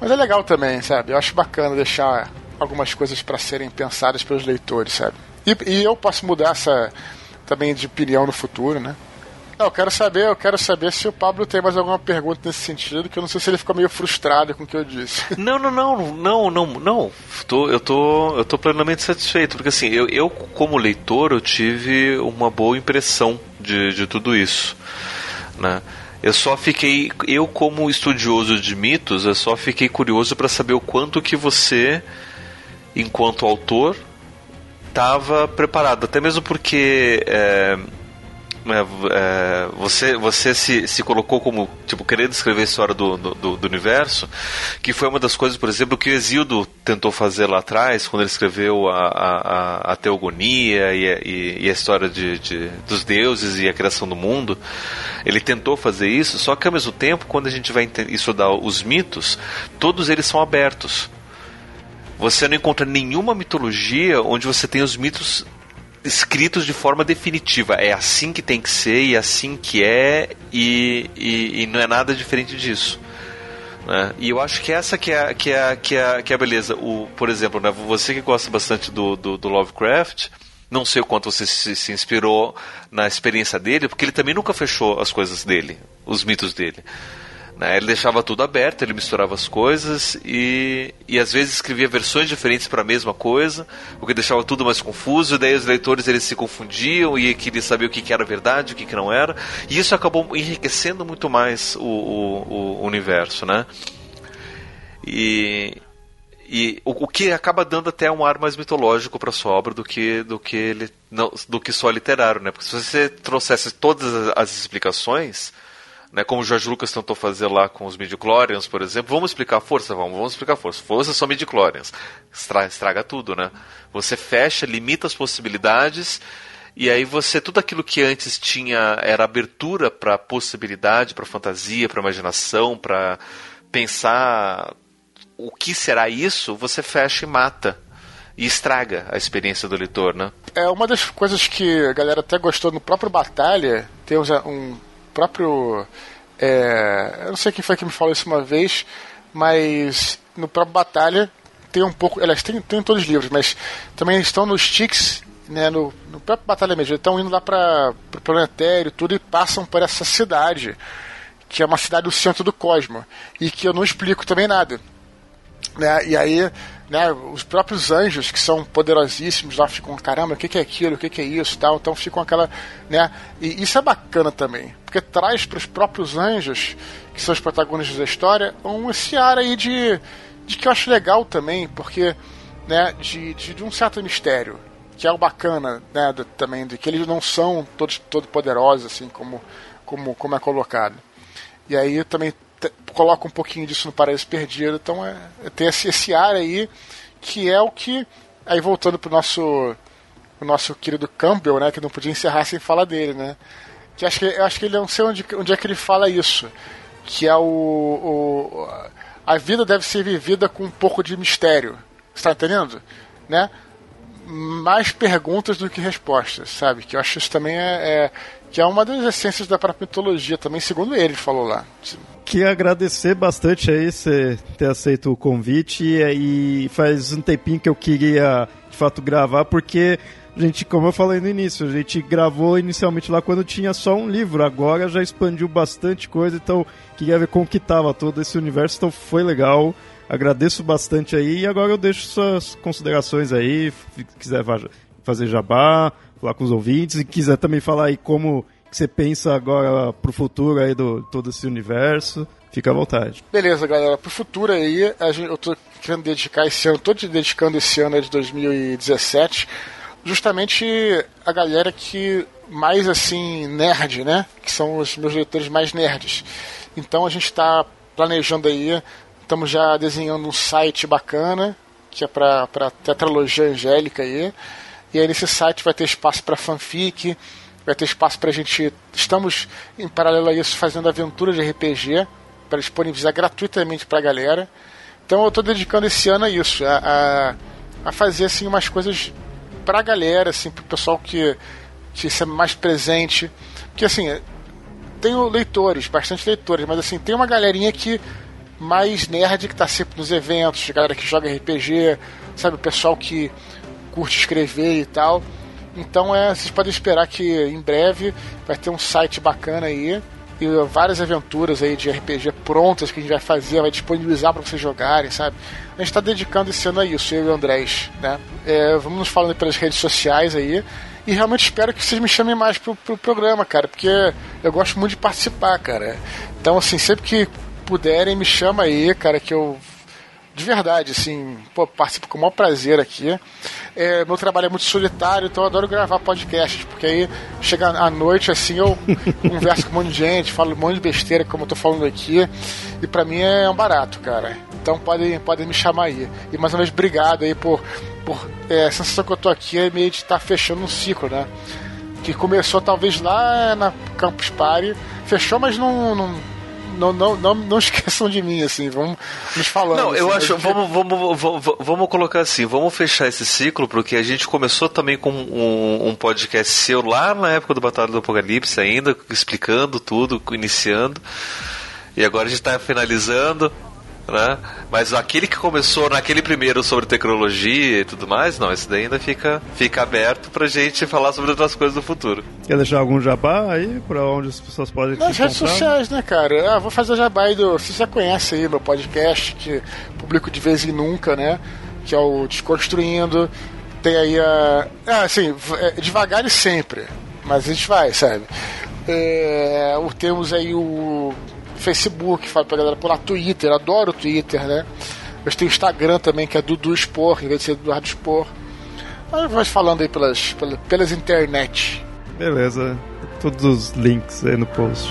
Mas é legal também, sabe? Eu acho bacana deixar algumas coisas para serem pensadas pelos leitores, sabe? E, e eu posso mudar essa também de opinião no futuro, né? Eu quero saber, eu quero saber se o Pablo tem mais alguma pergunta nesse sentido, que eu não sei se ele ficou meio frustrado com o que eu disse. *laughs* Não, não, não, não, não, não. Tô, eu tô, eu tô plenamente satisfeito, porque assim, eu, eu como leitor, eu tive uma boa impressão de, de tudo isso, né? Eu só fiquei, eu como estudioso de mitos, eu só fiquei curioso para saber o quanto que você, enquanto autor, estava preparado, até mesmo porque é, é, você, você se, se colocou como tipo querendo escrever a história do, do, do, universo, que foi uma das coisas, por exemplo, que o Exildo tentou fazer lá atrás, quando ele escreveu a, a, a teogonia e a, e a história de, de, dos deuses e a criação do mundo. Ele tentou fazer isso, só que ao mesmo tempo, quando a gente vai estudar os mitos, todos eles são abertos. Você não encontra nenhuma mitologia onde você tem os mitos escritos de forma definitiva. É assim que tem que ser e é assim que é e, e, e não é nada diferente disso. Né? E eu acho que essa que é, que é, que é, que é a beleza. O, por exemplo, né, você que gosta bastante do, do, do Lovecraft, não sei o quanto você se, se, inspirou na experiência dele, porque ele também nunca fechou as coisas dele, os mitos dele. Né? Ele deixava tudo aberto, ele misturava as coisas e, e às vezes escrevia versões diferentes para a mesma coisa, o que deixava tudo mais confuso. E daí os leitores eles se confundiam e queriam saber o que, que era verdade, o que, que não era. E isso acabou enriquecendo muito mais o, o, o universo, né? E, e o, o, que acaba dando até um ar mais mitológico para sua obra do que do que ele não, do que só literário, né? Porque se você trouxesse todas as explicações, né, como o George Lucas tentou fazer lá com os midichlorians, por exemplo, vamos explicar a força, vamos, vamos explicar a força. Força são midichlorians. Estraga, estraga tudo, né? Você fecha, limita as possibilidades e aí você tudo aquilo que antes tinha era abertura para possibilidade, para fantasia, para imaginação, para pensar o que será isso, você fecha e mata e estraga a experiência do leitor, né? É uma das coisas que a galera até gostou no próprio Batalha, tem um próprio. É, eu não sei quem foi que me falou isso uma vez, mas no próprio Batalha tem um pouco. Elas têm, tem todos os livros, mas também estão nos Sticks, né, no, no próprio Batalha mesmo. Estão indo lá para o planetário tudo e passam por essa cidade, que é uma cidade do centro do cosmo, e que eu não explico também nada. Né? E aí, né, os próprios anjos, que são poderosíssimos, lá ficam, caramba, o que, que é aquilo, o que, que é isso tal. Então ficam aquela. Né, e isso é bacana também, porque traz para os próprios anjos, que são os protagonistas da história, um esse ar aí de, de que eu acho legal também, porque né, de, de, de um certo mistério que é o bacana, né, do, também, de que eles não são todos todo poderosos, assim, como, como, como é colocado. E aí também coloca um pouquinho disso no Paraíso Perdido, então é, é tem esse, esse ar aí, que é o que, aí voltando pro nosso, o nosso querido Campbell, né, que não podia encerrar sem falar dele, né, que acho que, eu acho que ele não sei onde, onde é que ele fala isso, que é o, o a vida deve ser vivida com um pouco de mistério, está entendendo? Né? Mais perguntas do que respostas, sabe? Que eu acho isso também é, é que é uma das essências da própria mitologia também, segundo ele falou lá. Queria agradecer bastante aí você ter aceito o convite e faz um tempinho que eu queria de fato gravar porque a gente, como eu falei no início, a gente gravou inicialmente lá quando tinha só um livro, agora já expandiu bastante coisa, então queria ver como que tava todo esse universo, então foi legal. Agradeço bastante aí e agora eu deixo suas considerações aí, se quiser fazer jabá, falar com os ouvintes e quiser também falar aí como que você pensa agora pro futuro aí do todo esse universo. Fica à vontade. Beleza, galera. Pro futuro aí, gente, eu tô querendo dedicar esse ano, tô te dedicando esse ano de 2017, justamente a galera que mais assim, nerd, né? Que são os meus leitores mais nerds. Então a gente está planejando aí Estamos já desenhando um site bacana, que é para tetralogia angélica aí. E aí nesse site vai ter espaço para fanfic, vai ter espaço para a gente. Estamos, em paralelo a isso, fazendo aventura de RPG para disponibilizar gratuitamente para a galera. Então eu estou dedicando esse ano a isso, a, a, a fazer assim umas coisas para a galera, assim, para o pessoal que, que ser mais presente. Porque assim, tenho leitores, bastante leitores, mas assim, tem uma galerinha que mais nerd que tá sempre nos eventos, galera que joga RPG, sabe, o pessoal que curte escrever e tal. Então é, vocês podem esperar que em breve vai ter um site bacana aí e várias aventuras aí de RPG prontas que a gente vai fazer, vai disponibilizar para vocês jogarem, sabe? A gente está dedicando esse ano a isso, eu e o Andrés, né? É, vamos nos falando pelas redes sociais aí. E realmente espero que vocês me chamem mais pro, pro programa, cara, porque eu gosto muito de participar, cara. Então, assim, sempre que puderem, me chama aí, cara, que eu de verdade, assim, pô, participo com o maior prazer aqui. É, meu trabalho é muito solitário, então eu adoro gravar podcasts, porque aí chega à noite, assim, eu *laughs* converso com um monte de gente, falo um monte de besteira, como eu tô falando aqui, e para mim é um barato, cara. Então podem, podem me chamar aí. E mais uma vez, obrigado aí por, por é, a sensação que eu tô aqui é meio de estar tá fechando um ciclo, né? Que começou talvez lá na Campus Party, fechou, mas não, não não, não, não, não *laughs* esqueçam de mim, assim, vamos nos falando. Não, eu assim, acho, vamos, vamos, vamos, vamos colocar assim, vamos fechar esse ciclo, porque a gente começou também com um, um podcast seu lá na época do Batalha do Apocalipse ainda, explicando tudo, iniciando. E agora a gente está finalizando né? Mas aquele que começou naquele primeiro sobre tecnologia e tudo mais, não, esse daí ainda fica, fica aberto pra gente falar sobre outras coisas do futuro. Quer deixar algum jabá aí pra onde as pessoas podem Nas redes sociais, né, cara? Ah, vou fazer jabá aí do. Você já conhece aí meu podcast, que publico de vez em nunca, né? Que é o Desconstruindo. Tem aí a. Ah, assim, é, devagar e sempre. Mas a gente vai, sabe? É, temos aí o Facebook, falo pra galera lá, Twitter, adoro o Twitter, né? Mas tem o Instagram também, que é Dudu Expor, em vez de ser Eduardo Expor. Mas vai falando aí pelas, pelas, pelas internet. Beleza, todos os links aí no post.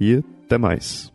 E até mais.